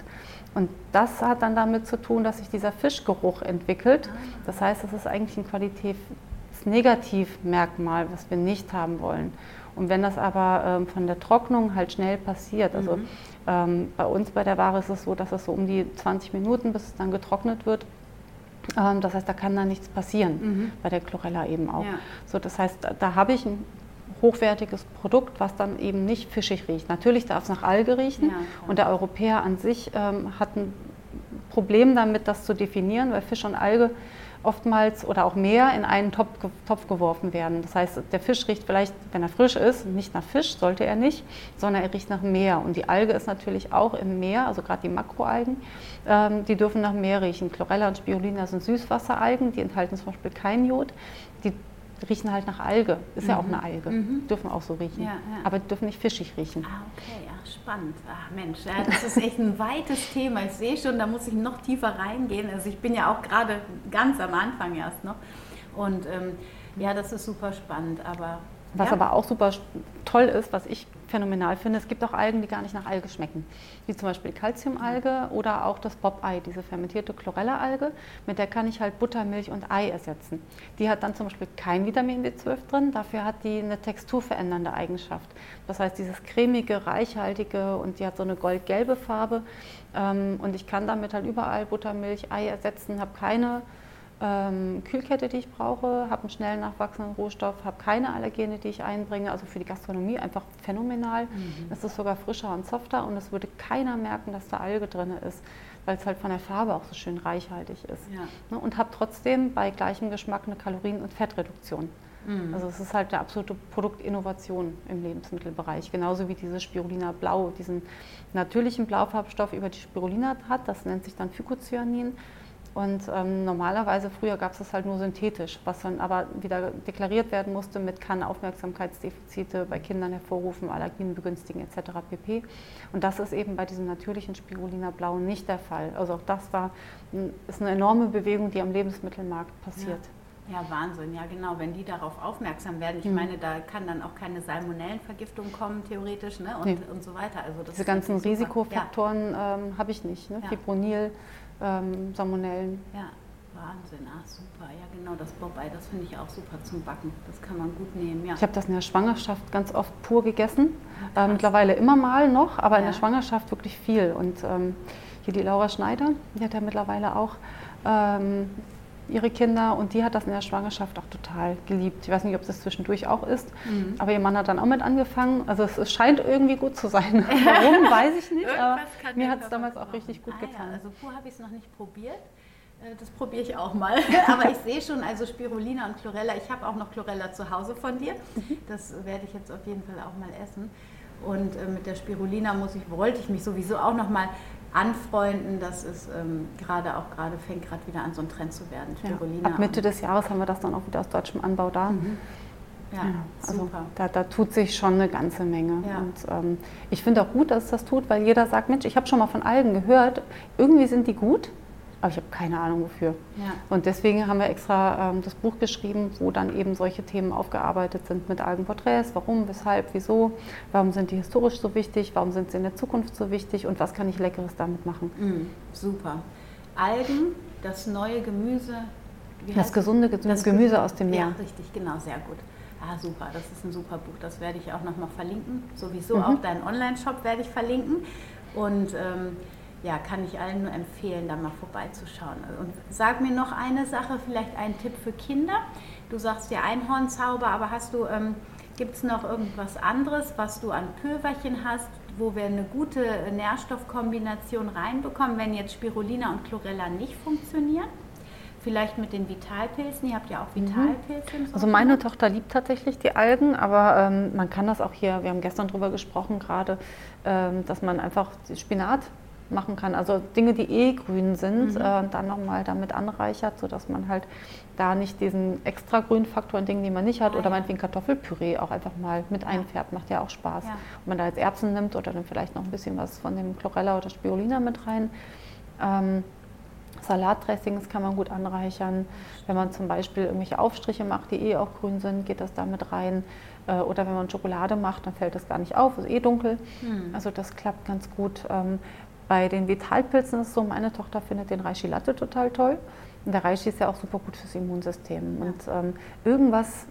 Und das hat dann damit zu tun, dass sich dieser Fischgeruch entwickelt. Ah. Das heißt, das ist eigentlich ein Qualitätsnegativmerkmal, was wir nicht haben wollen. Und wenn das aber ähm, von der Trocknung halt schnell passiert, also mhm. ähm, bei uns bei der Ware ist es so, dass es so um die 20 Minuten, bis es dann getrocknet wird, das heißt, da kann dann nichts passieren, mhm. bei der Chlorella eben auch. Ja. So, das heißt, da habe ich einen hochwertiges Produkt, was dann eben nicht fischig riecht. Natürlich darf es nach Alge riechen ja, und der Europäer an sich ähm, hat ein Problem damit, das zu definieren, weil Fisch und Alge oftmals oder auch mehr in einen Topf, Topf, geworfen werden. Das heißt, der Fisch riecht vielleicht, wenn er frisch ist, nicht nach Fisch, sollte er nicht, sondern er riecht nach Meer. Und die Alge ist natürlich auch im Meer, also gerade die Makroalgen, ähm, die dürfen nach Meer riechen. Chlorella und Spirulina sind Süßwasseralgen, die enthalten zum Beispiel kein Jod. Die riechen halt nach Alge. Ist mhm. ja auch eine Alge. Mhm. Dürfen auch so riechen. Ja, ja. Aber dürfen nicht fischig riechen. Ah, okay, ja, spannend. Ach Mensch, ja, das ist echt ein weites Thema. Ich sehe schon, da muss ich noch tiefer reingehen. Also ich bin ja auch gerade ganz am Anfang erst noch. Und ähm, ja, das ist super spannend. Aber was ja. aber auch super toll ist, was ich phänomenal finde, es gibt auch Algen, die gar nicht nach Alge schmecken. Wie zum Beispiel Calciumalge oder auch das Bob-Ei, diese fermentierte Chlorella-Alge. Mit der kann ich halt Butter, Milch und Ei ersetzen. Die hat dann zum Beispiel kein Vitamin B12 drin, dafür hat die eine texturverändernde Eigenschaft. Das heißt, dieses cremige, reichhaltige und die hat so eine goldgelbe Farbe. Ähm, und ich kann damit halt überall Butter, Milch, Ei ersetzen, habe keine ähm, Kühlkette, die ich brauche, habe einen schnell nachwachsenden Rohstoff, habe keine Allergene, die ich einbringe. Also für die Gastronomie einfach phänomenal. Mhm. Es ist sogar frischer und softer und es würde keiner merken, dass da Alge drin ist, weil es halt von der Farbe auch so schön reichhaltig ist. Ja. Ne, und habe trotzdem bei gleichem Geschmack eine Kalorien- und Fettreduktion. Mhm. Also es ist halt eine absolute Produktinnovation im Lebensmittelbereich. Genauso wie diese Spirulina Blau, diesen natürlichen Blaufarbstoff über die Spirulina hat, das nennt sich dann Phycocyanin. Und ähm, normalerweise, früher gab es das halt nur synthetisch, was dann aber wieder deklariert werden musste mit kann Aufmerksamkeitsdefizite bei Kindern hervorrufen, Allergien begünstigen etc. pp. Und das ist eben bei diesem natürlichen Spirulina Blau nicht der Fall. Also auch das war, ist eine enorme Bewegung, die am Lebensmittelmarkt passiert. Ja. Ja, Wahnsinn, ja genau, wenn die darauf aufmerksam werden. Ich mhm. meine, da kann dann auch keine Salmonellenvergiftung kommen, theoretisch, ne? und, nee. und so weiter. Also Diese ganzen Risikofaktoren ja. ähm, habe ich nicht. Ne? Ja. Fibronil, ähm, Salmonellen. Ja, Wahnsinn, ah, super. Ja, genau, das Bobei, das finde ich auch super zum Backen. Das kann man gut nehmen, ja. Ich habe das in der Schwangerschaft ganz oft pur gegessen. Äh, mittlerweile immer mal noch, aber ja. in der Schwangerschaft wirklich viel. Und ähm, hier die Laura Schneider, die hat ja mittlerweile auch ähm, ihre Kinder und die hat das in der Schwangerschaft auch total geliebt. Ich weiß nicht, ob das zwischendurch auch ist, mhm. aber ihr Mann hat dann auch mit angefangen. Also es, es scheint irgendwie gut zu sein. (laughs) Warum, weiß ich nicht, aber mir hat es damals auch richtig gut ah, getan. Ja, also pur habe ich es noch nicht probiert. Äh, das probiere ich auch mal. (laughs) Aber ich sehe schon, also Spirulina und Chlorella, ich habe auch noch Chlorella zu Hause von dir. Mhm. Das werde ich jetzt auf jeden Fall auch mal essen. Und äh, mit der Spirulina muss ich, wollte ich mich sowieso auch noch mal anfreunden. Das ist ähm, gerade auch gerade fängt gerade wieder an, so ein Trend zu werden. Ja, ab Mitte des Jahres haben wir das dann auch wieder aus deutschem Anbau da. Mhm. Ja, ja, also super. Da, da, tut sich schon eine ganze Menge. Ja. Und ähm, ich finde auch gut, dass es das tut, weil jeder sagt, Mensch, ich habe schon mal von Algen gehört, irgendwie sind die gut, aber ich habe keine Ahnung wofür. Ja. Und deswegen haben wir extra ähm, das Buch geschrieben, wo dann eben solche Themen aufgearbeitet sind mit Algenporträts. Warum, weshalb, wieso, warum sind die historisch so wichtig, warum sind sie in der Zukunft so wichtig und was kann ich Leckeres damit machen. Mhm, super. Algen, das neue Gemüse. Das gesunde Gemüse, das Gemüse aus dem Meer. Ja, richtig, genau, sehr gut. Ah, super, das ist ein super Buch. Das werde ich auch nochmal verlinken. Sowieso mhm. auch deinen Online-Shop werde ich verlinken. Und ähm, ja, kann ich allen nur empfehlen, da mal vorbeizuschauen. Und sag mir noch eine Sache, vielleicht ein Tipp für Kinder. Du sagst ja Einhornzauber, aber hast du, ähm, gibt es noch irgendwas anderes, was du an Pülverchen hast, wo wir eine gute Nährstoffkombination reinbekommen, wenn jetzt Spirulina und Chlorella nicht funktionieren? Vielleicht mit den Vitalpilzen, ihr habt ja auch mhm. Vitalpilze. Mhm. Also meine Tochter liebt tatsächlich die Algen, aber ähm, man kann das auch hier, wir haben gestern darüber gesprochen gerade, ähm, dass man einfach Spinat machen kann. Also Dinge, die eh grün sind, mhm. äh, dann nochmal damit anreichert, sodass man halt da nicht diesen extra Grünfaktor in Dingen, die man nicht hat, ah, oder ja. meinetwegen Kartoffelpüree auch einfach mal mit einfärbt, macht ja auch Spaß. Ja. Wenn man da jetzt Erbsen nimmt oder dann vielleicht noch ein bisschen was von dem Chlorella oder Spirulina mit rein. Ähm, Salatdressings kann man gut anreichern. Wenn man zum Beispiel irgendwelche Aufstriche macht, die eh auch grün sind, geht das da mit rein. Äh, oder wenn man Schokolade macht, dann fällt das gar nicht auf, ist eh dunkel. Hm. Also das klappt ganz gut. Ähm, bei den Vitalpilzen ist es so, meine Tochter findet den Reishi Latte total toll. Und der Reishi ist ja auch super gut fürs Immunsystem. Ja. Und ähm, irgendwas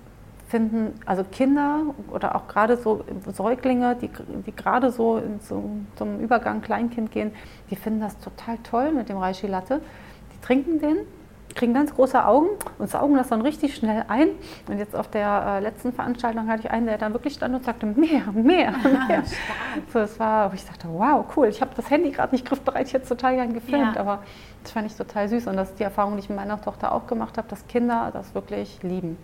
finden, also Kinder oder auch gerade so Säuglinge, die, die gerade so zum, zum Übergang Kleinkind gehen, die finden das total toll mit dem Reishi Latte. Die trinken den kriegen ganz große Augen und saugen das dann richtig schnell ein. Und jetzt auf der äh, letzten Veranstaltung hatte ich einen, der dann wirklich stand und sagte, mehr, mehr, mehr. so, das war, ich dachte, wow, cool, ich habe das Handy gerade nicht griffbereit, ich hätte total gern gefilmt, ja. aber das fand ich total süß. Und das ist die Erfahrung, die ich mit meiner Tochter auch gemacht habe, dass Kinder das wirklich lieben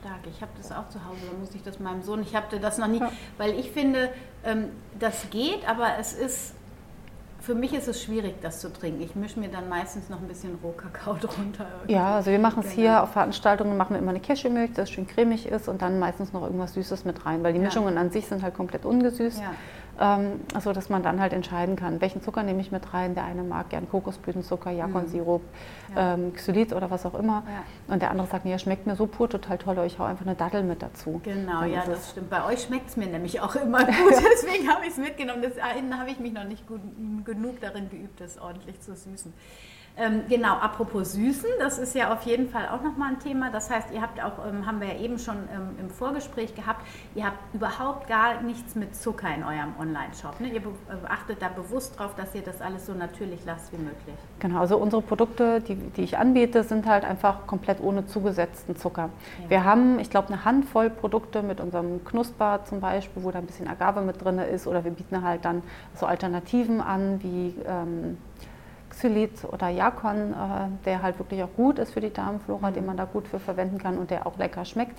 stark. Ich habe das auch zu Hause, da muss ich das meinem Sohn, ich habe das noch nie, ja. weil ich finde, ähm, das geht, aber es ist für mich ist es schwierig, das zu trinken. Ich mische mir dann meistens noch ein bisschen Rohkakao (laughs) drunter. Irgendwie. Ja, also wir machen es genau. hier auf Veranstaltungen, machen wir immer eine Cashewmilch, das schön cremig ist und dann meistens noch irgendwas Süßes mit rein, weil die ja. Mischungen an sich sind halt komplett ungesüßt. Ja ähm, so dass man dann halt entscheiden kann, welchen Zucker nehme ich mit rein. Der eine mag gern Kokosblütenzucker, Jakonsirup, mhm. ja. ähm, Xylit oder was auch immer. Ja. Und der andere sagt, nee, schmeckt mir so pur total toll, ich hau einfach eine Dattel mit dazu. Genau, dann ja, das stimmt. Bei euch schmeckt es mir nämlich auch immer gut, (laughs) (laughs) deswegen habe ich es mitgenommen. Das habe ich mich noch nicht gut, genug darin geübt, das ordentlich zu süßen. Ähm, genau, apropos Süßen, das ist ja auf jeden Fall auch nochmal ein Thema. Das heißt, ihr habt auch, ähm, haben wir ja eben schon ähm, im Vorgespräch gehabt, ihr habt überhaupt gar nichts mit Zucker in eurem Online-Shop. Ne? Ihr äh, achtet da bewusst drauf, dass ihr das alles so natürlich lasst wie möglich. Genau, also unsere Produkte, die, die ich anbiete, sind halt einfach komplett ohne zugesetzten Zucker. Ja. Wir haben, ich glaube, eine Handvoll Produkte mit unserem Knusper zum Beispiel, wo da ein bisschen Agave mit drin ist, oder wir bieten halt dann so Alternativen an, wie ähm, Xylit oder Jakon, äh, der halt wirklich auch gut ist für die Darmflora, mhm. den man da gut für verwenden kann und der auch lecker schmeckt.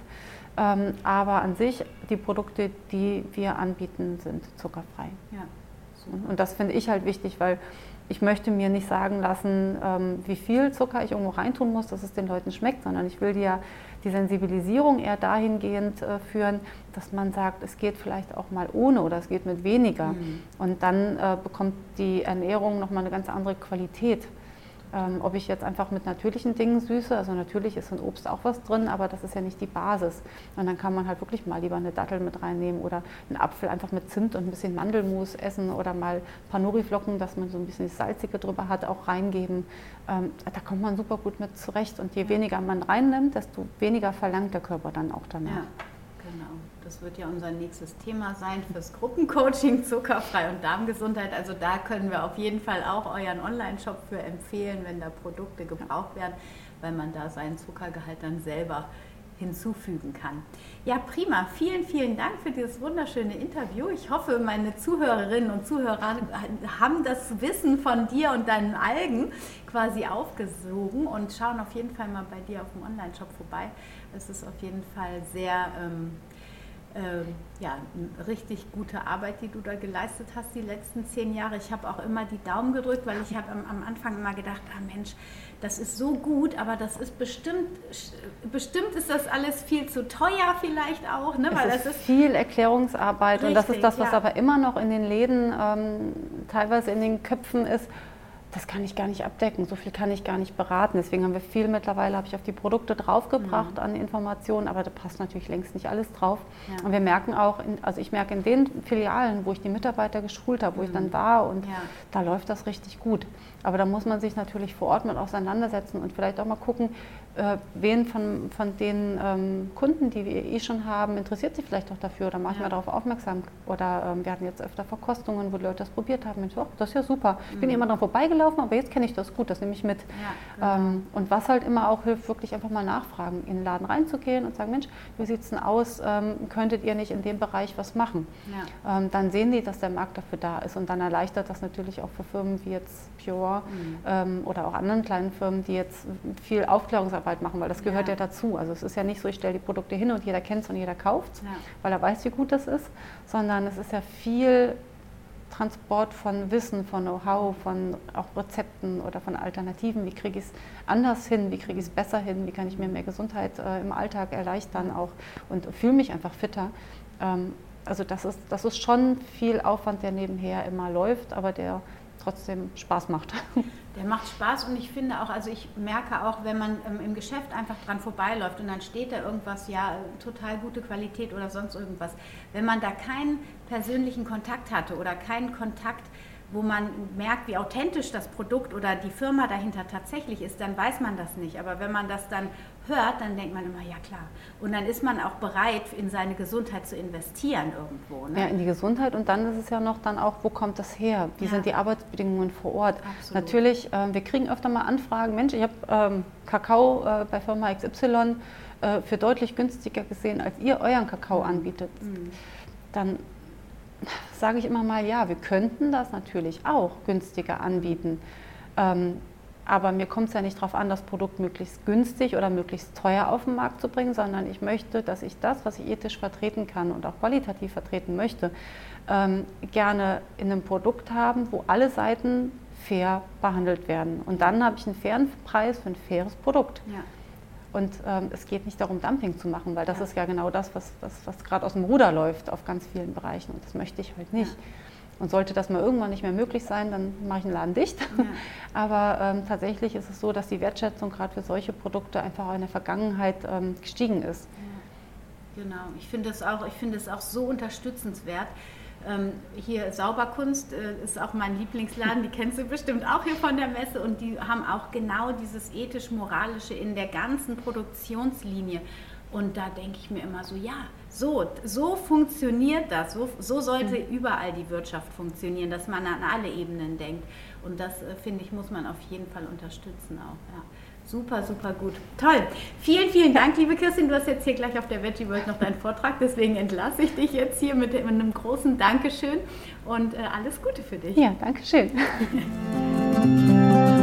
Ähm, aber an sich, die Produkte, die wir anbieten, sind zuckerfrei. Ja, und das finde ich halt wichtig, weil ich möchte mir nicht sagen lassen, ähm, wie viel Zucker ich irgendwo reintun muss, dass es den Leuten schmeckt, sondern ich will die ja die Sensibilisierung eher dahingehend äh, führen, dass man sagt, es geht vielleicht auch mal ohne oder es geht mit weniger. Mhm. Und dann äh, bekommt die Ernährung nochmal eine ganz andere Qualität. Ähm, ob ich jetzt einfach mit natürlichen Dingen süße, also natürlich ist in Obst auch was drin, aber das ist ja nicht die Basis. Und dann kann man halt wirklich mal lieber eine Dattel mit reinnehmen oder einen Apfel einfach mit Zimt und ein bisschen Mandelmus essen oder mal ein paar Nori-Flocken, dass man so ein bisschen das Salzige drüber hat, auch reingeben. Ähm, da kommt man super gut mit zurecht. Und je weniger man reinnimmt, desto weniger verlangt der Körper dann auch danach. Ja. Das wird ja unser nächstes Thema sein fürs Gruppencoaching Zuckerfrei und Darmgesundheit. Also da können wir auf jeden Fall auch euren Online-Shop für empfehlen, wenn da Produkte gebraucht werden, weil man da seinen Zuckergehalt dann selber hinzufügen kann. Ja, prima. Vielen, vielen Dank für dieses wunderschöne Interview. Ich hoffe, meine Zuhörerinnen und Zuhörer haben das Wissen von dir und deinen Algen quasi aufgesogen und schauen auf jeden Fall mal bei dir auf dem Online-Shop vorbei. Es ist auf jeden Fall sehr ähm, ähm, ja, richtig gute Arbeit, die du da geleistet hast die letzten zehn Jahre. Ich habe auch immer die Daumen gedrückt, weil ich habe am, am, Anfang immer gedacht, ah Mensch, das ist so gut, aber das ist bestimmt, bestimmt ist das alles viel zu teuer vielleicht auch. Ne? Weil es ist, ist viel Erklärungsarbeit richtig, und das ist das, was ja. aber immer noch in den Läden, ähm, teilweise in den Köpfen ist das kann ich gar nicht abdecken, so viel kann ich gar nicht beraten. Deswegen haben wir viel mittlerweile, habe ich auf die Produkte draufgebracht mhm. an Informationen, aber da passt natürlich längst nicht alles drauf. Ja. Und wir merken auch, in, also ich merke in den Filialen, wo ich die Mitarbeiter geschult habe, wo mhm. ich dann war und ja. da läuft das richtig gut. Aber da muss man sich natürlich vor Ort mit auseinandersetzen und vielleicht auch mal gucken, äh, wen von, von den ähm, Kunden, die wir eh schon haben, interessiert sich vielleicht auch dafür oder mache ich ja. mal darauf aufmerksam. Oder ähm, wir hatten jetzt öfter Verkostungen, wo die Leute das probiert haben. Ich so, oh, das ist ja super. Ich bin mhm. immer dran vorbeigelaufen, aber jetzt kenne ich das gut, das nehme ich mit. Ja, genau. ähm, und was halt immer auch hilft, wirklich einfach mal nachfragen, in den Laden reinzugehen und sagen, Mensch, wie sieht es denn aus? Ähm, könntet ihr nicht in dem Bereich was machen? Ja. Ähm, dann sehen die, dass der Markt dafür da ist und dann erleichtert das natürlich auch für Firmen wie jetzt Pure mhm. Ähm, oder auch anderen kleinen Firmen, die jetzt viel Aufklärungsarbeit machen, weil das gehört ja, ja dazu. Also es ist ja nicht so, ich stelle die Produkte hin und jeder kennt es und jeder kauft es, ja. weil er weiß, wie gut das ist, sondern es ist ja viel Transport von Wissen, von Know-how, von auch Rezepten oder von Alternativen. Wie kriege ich es anders hin? Wie kriege ich es besser hin? Wie kann ich mir mehr Gesundheit äh, im Alltag erleichtern auch und fühle mich einfach fitter? Ähm, also das ist, das ist schon viel Aufwand, der nebenher immer läuft, aber der trotzdem Spaß macht. (laughs) Der macht Spaß und ich finde auch, also ich merke auch, wenn man ähm, im Geschäft einfach dran vorbeiläuft und dann steht da irgendwas, ja, total gute Qualität oder sonst irgendwas. Wenn man da keinen persönlichen Kontakt hatte oder keinen Kontakt wo man merkt, wie authentisch das Produkt oder die Firma dahinter tatsächlich ist, dann weiß man das nicht. Aber wenn man das dann hört, dann denkt man immer, ja klar. Und dann ist man auch bereit, in seine Gesundheit zu investieren irgendwo. Ne? Ja, in die Gesundheit. Und dann ist es ja noch dann auch, wo kommt das her? Wie ja. sind die Arbeitsbedingungen vor Ort? Absolut. Natürlich, äh, wir kriegen öfter mal Anfragen, Mensch, ich habe ähm, Kakao äh, bei Firma XY äh, für deutlich günstiger gesehen, als ihr euren Kakao mhm. anbietet. Mhm. Dann sage ich immer mal, ja, wir könnten das natürlich auch günstiger anbieten. Ähm, aber mir kommt es ja nicht darauf an, das Produkt möglichst günstig oder möglichst teuer auf den Markt zu bringen, sondern ich möchte, dass ich das, was ich ethisch vertreten kann und auch qualitativ vertreten möchte, ähm, gerne in einem Produkt haben, wo alle Seiten fair behandelt werden. Und dann habe ich einen fairen Preis für ein faires Produkt. Ja. Und ähm, es geht nicht darum, Dumping zu machen, weil das ja. ist ja genau das, was, was, was gerade aus dem Ruder läuft auf ganz vielen Bereichen. Und das möchte ich halt nicht. Ja. Und sollte das mal irgendwann nicht mehr möglich sein, dann mache ich den Laden dicht. Ja. (laughs) Aber ähm, tatsächlich ist es so, dass die Wertschätzung gerade für solche Produkte einfach auch in der Vergangenheit ähm, gestiegen ist. Genau, ich finde es auch, auch so unterstützenswert. Ähm, hier Sauberkunst äh, ist auch mein Lieblingsladen, die kennst du bestimmt auch hier von der Messe und die haben auch genau dieses ethisch-moralische in der ganzen Produktionslinie. Und da denke ich mir immer so, ja, so, so funktioniert das, so, so sollte mhm. überall die Wirtschaft funktionieren, dass man an alle Ebenen denkt. Und das, äh, finde ich, muss man auf jeden Fall unterstützen auch. Ja. Super, super gut. Toll. Vielen, vielen Dank, liebe Kirstin. Du hast jetzt hier gleich auf der Veggie World noch deinen Vortrag, deswegen entlasse ich dich jetzt hier mit, einem großen Dankeschön und äh, alles Gute für dich. Ja, Dankeschön. (laughs)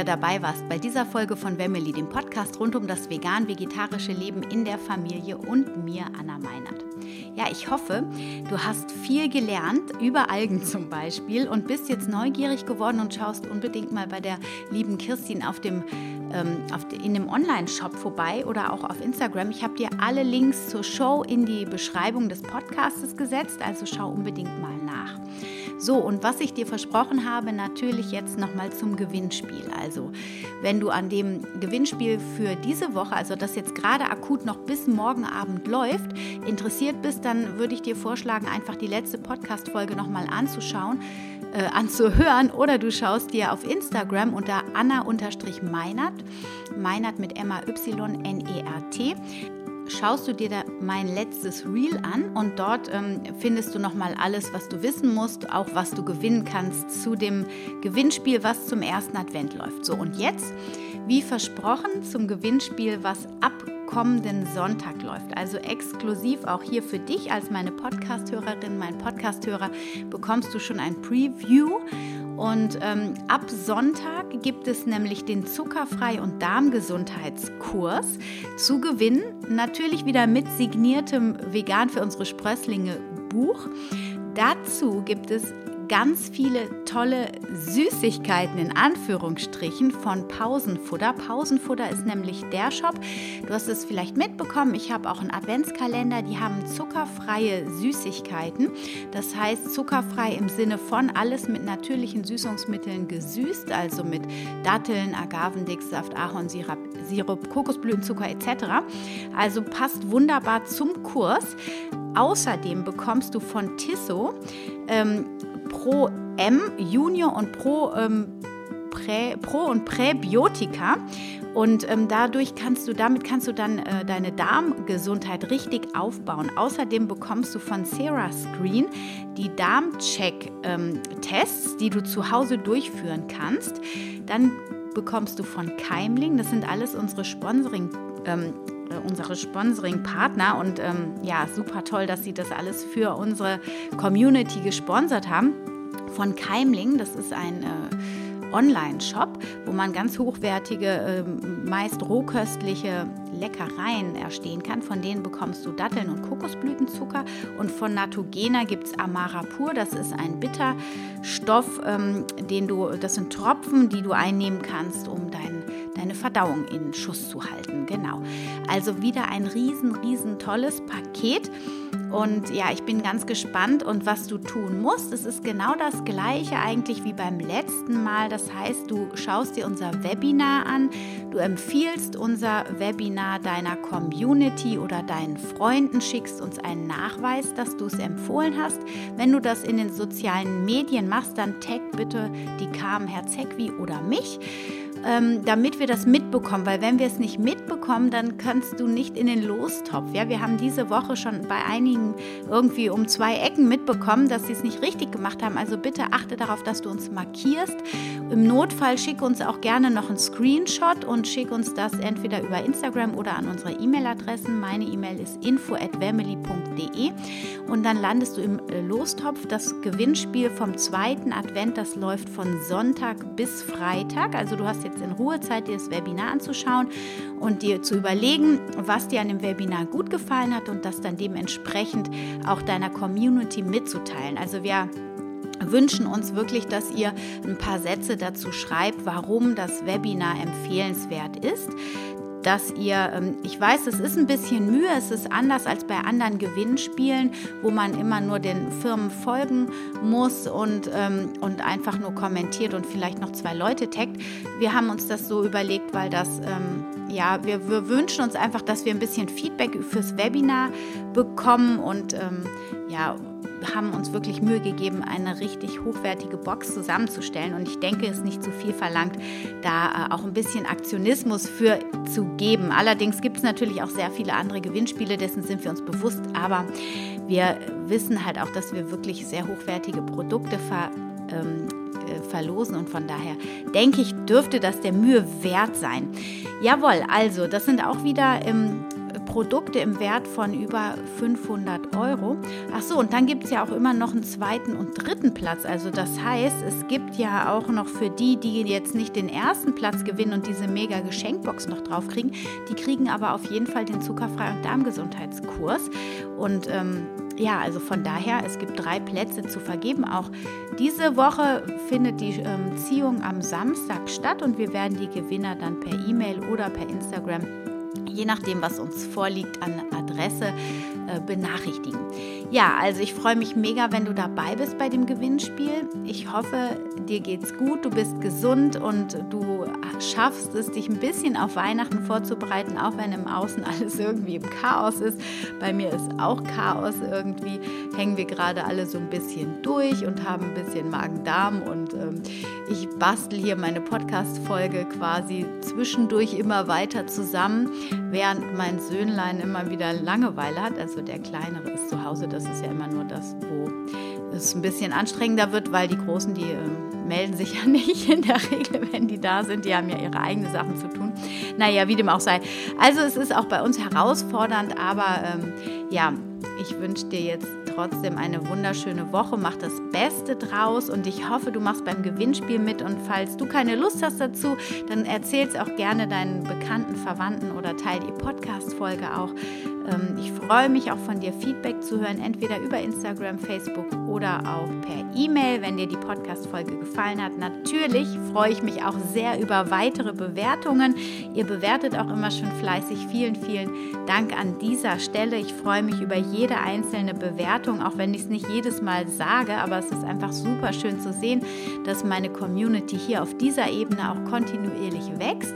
wieder dabei warst bei dieser Folge von Wemmeli, dem Podcast rund um das vegan-vegetarische Leben in der Familie und mir, Anna Meinert. Ja, ich hoffe, du hast viel gelernt über Algen (laughs) zum Beispiel und bist jetzt neugierig geworden und schaust unbedingt mal bei der lieben Kirstin auf dem, ähm, auf in dem Online-Shop vorbei oder auch auf Instagram. Ich habe dir alle Links zur Show in die Beschreibung des Podcasts gesetzt, also schau unbedingt mal nach. So, und was ich dir versprochen habe, natürlich jetzt nochmal zum Gewinnspiel. Also, wenn du an dem Gewinnspiel für diese Woche, also das jetzt gerade akut noch bis morgen Abend läuft, interessiert bist, dann würde ich dir vorschlagen, einfach die letzte Podcast-Folge nochmal anzuschauen, äh, anzuhören oder du schaust dir auf Instagram unter Anna-Meinert, Meinert mit M-A-Y-N-E-R-T, schaust du dir da mein letztes Reel an und dort ähm, findest du nochmal alles, was du wissen musst, auch was du gewinnen kannst zu dem Gewinnspiel, was zum ersten Advent läuft. So, und jetzt, wie versprochen, zum Gewinnspiel, was ab kommenden Sonntag läuft. Also exklusiv auch hier für dich als meine Podcasthörerin, mein Podcasthörer, bekommst du schon ein Preview und ähm, ab Sonntag gibt es nämlich den Zuckerfrei- und Darmgesundheitskurs zu gewinnen. Natürlich wieder mit signiertem Vegan für unsere Sprösslinge Buch. Dazu gibt es ganz viele tolle Süßigkeiten in Anführungsstrichen von Pausenfutter. Pausenfutter ist nämlich der Shop. Du hast es vielleicht mitbekommen. Ich habe auch einen Adventskalender. Die haben zuckerfreie Süßigkeiten. Das heißt zuckerfrei im Sinne von alles mit natürlichen Süßungsmitteln gesüßt, also mit Datteln, Agavendicksaft, Ahornsirup, Sirup, Kokosblütenzucker etc. Also passt wunderbar zum Kurs. Außerdem bekommst du von Tisso ähm, Pro M Junior und Pro, ähm, Prä, Pro und Präbiotika. Und ähm, dadurch kannst du, damit kannst du dann äh, deine Darmgesundheit richtig aufbauen. Außerdem bekommst du von Sarah Screen die Darmcheck-Tests, ähm, die du zu Hause durchführen kannst. Dann bekommst du von Keimling, das sind alles unsere Sponsoring ähm, äh, unsere Sponsoring-Partner und ähm, ja, super toll, dass sie das alles für unsere Community gesponsert haben. Von Keimling, das ist ein äh, Online-Shop, wo man ganz hochwertige, äh, meist rohköstliche Leckereien erstehen kann. Von denen bekommst du Datteln und Kokosblütenzucker. Und von Natogena gibt es Amara Pur. Das ist ein Bitterstoff, ähm, den du, das sind Tropfen, die du einnehmen kannst, um dein, deine Verdauung in Schuss zu halten. Genau. Also wieder ein riesen, riesen tolles Paket. Und ja, ich bin ganz gespannt und was du tun musst. Es ist genau das gleiche eigentlich wie beim letzten Mal. Das heißt, du schaust dir unser Webinar an, du empfiehlst unser Webinar deiner Community oder deinen Freunden, schickst uns einen Nachweis, dass du es empfohlen hast. Wenn du das in den sozialen Medien machst, dann tag bitte die Carmen Herzegwi oder mich ähm, damit wir das mitbekommen. Weil wenn wir es nicht mitbekommen, dann kannst du nicht in den Lostopf. Ja, wir haben diese Woche schon bei einigen irgendwie um zwei Ecken mitbekommen, dass sie es nicht richtig gemacht haben. Also bitte achte darauf, dass du uns markierst. Im Notfall schick uns auch gerne noch einen Screenshot und schick uns das entweder über Instagram oder an unsere E-Mail-Adressen. Meine E-Mail ist info@family.de und dann landest du im äh, Lostopf. Das Gewinnspiel vom zweiten Advent, das läuft von Sonntag bis Freitag. Also du hast jetzt jetzt in Ruhe Zeit, dir das Webinar anzuschauen und dir zu überlegen, was dir an dem Webinar gut gefallen hat und das dann dementsprechend auch deiner Community mitzuteilen. Also wir wünschen uns wirklich, dass ihr ein paar Sätze dazu schreibt, warum das Webinar empfehlenswert ist dass ihr, ähm, ich weiß, es ist ein bisschen Mühe, es ist anders als bei anderen Gewinnspielen, wo man immer nur den Firmen folgen muss und, ähm, und einfach nur kommentiert und vielleicht noch zwei Leute taggt. Wir haben uns das so überlegt, weil das, ähm, ja, wir, wir wünschen uns einfach, dass wir ein bisschen Feedback fürs Webinar bekommen und ja, haben uns wirklich Mühe gegeben, eine richtig hochwertige Box zusammenzustellen. Und ich denke, es ist nicht zu viel verlangt, da äh, auch ein bisschen Aktionismus für zu geben. Allerdings gibt es natürlich auch sehr viele andere Gewinnspiele, dessen sind wir uns bewusst. Aber wir wissen halt auch, dass wir wirklich sehr hochwertige Produkte ver, ähm, äh, verlosen und von daher denke ich, dürfte das der Mühe wert sein. Jawohl, also das sind auch wieder im Produkte im Wert von über 500 Euro. Ach so, und dann gibt es ja auch immer noch einen zweiten und dritten Platz. Also das heißt, es gibt ja auch noch für die, die jetzt nicht den ersten Platz gewinnen und diese mega Geschenkbox noch drauf kriegen, die kriegen aber auf jeden Fall den zuckerfrei- und Darmgesundheitskurs. Und ähm, ja, also von daher, es gibt drei Plätze zu vergeben. Auch diese Woche findet die ähm, Ziehung am Samstag statt und wir werden die Gewinner dann per E-Mail oder per Instagram je nachdem, was uns vorliegt an Adresse, äh, benachrichtigen. Ja, also ich freue mich mega, wenn du dabei bist bei dem Gewinnspiel. Ich hoffe, dir geht's gut, du bist gesund und du schaffst es, dich ein bisschen auf Weihnachten vorzubereiten, auch wenn im Außen (laughs) alles irgendwie im Chaos ist. Bei mir ist auch Chaos irgendwie. Hängen wir gerade alle so ein bisschen durch und haben ein bisschen Magen-Darm und ähm, ich bastel hier meine Podcast-Folge quasi zwischendurch immer weiter zusammen, während mein Söhnlein immer wieder Langeweile hat. Also der Kleinere ist zu Hause, das ist ja immer nur das, wo es ein bisschen anstrengender wird, weil die Großen, die äh, melden sich (laughs) ja nicht in der Regel, wenn die da sind. Die haben ja ihre eigenen Sachen zu tun. Naja, wie dem auch sei. Also es ist auch bei uns herausfordernd, aber ähm, ja, ich wünsche dir jetzt trotzdem eine wunderschöne Woche. Mach das Beste draus und ich hoffe, du machst beim Gewinnspiel mit. Und falls du keine Lust hast dazu, dann erzähl es auch gerne deinen Bekannten, Verwandten oder teile die Podcast-Folge auch. Ähm, ich freue mich auch von dir Feedback zu hören, entweder über Instagram, Facebook oder auch per E-Mail, wenn dir die Podcast-Folge gefallen hat. Natürlich freue ich mich auch sehr über weitere Bewertungen. Ihr bewertet auch immer schon fleißig. Vielen, vielen Dank an dieser Stelle. Ich freue mich über jede einzelne Bewertung, auch wenn ich es nicht jedes Mal sage, aber es ist einfach super schön zu sehen, dass meine Community hier auf dieser Ebene auch kontinuierlich wächst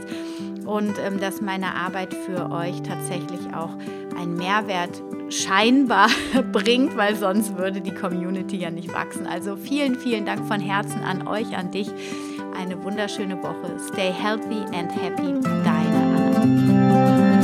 und ähm, dass meine Arbeit für euch tatsächlich auch einen Mehrwert scheinbar (laughs) bringt, weil sonst würde die Community ja nicht wachsen. Also vielen, vielen Dank von Herzen an euch, an dich. Eine wunderschöne Woche. Stay healthy and happy. Deine Anna.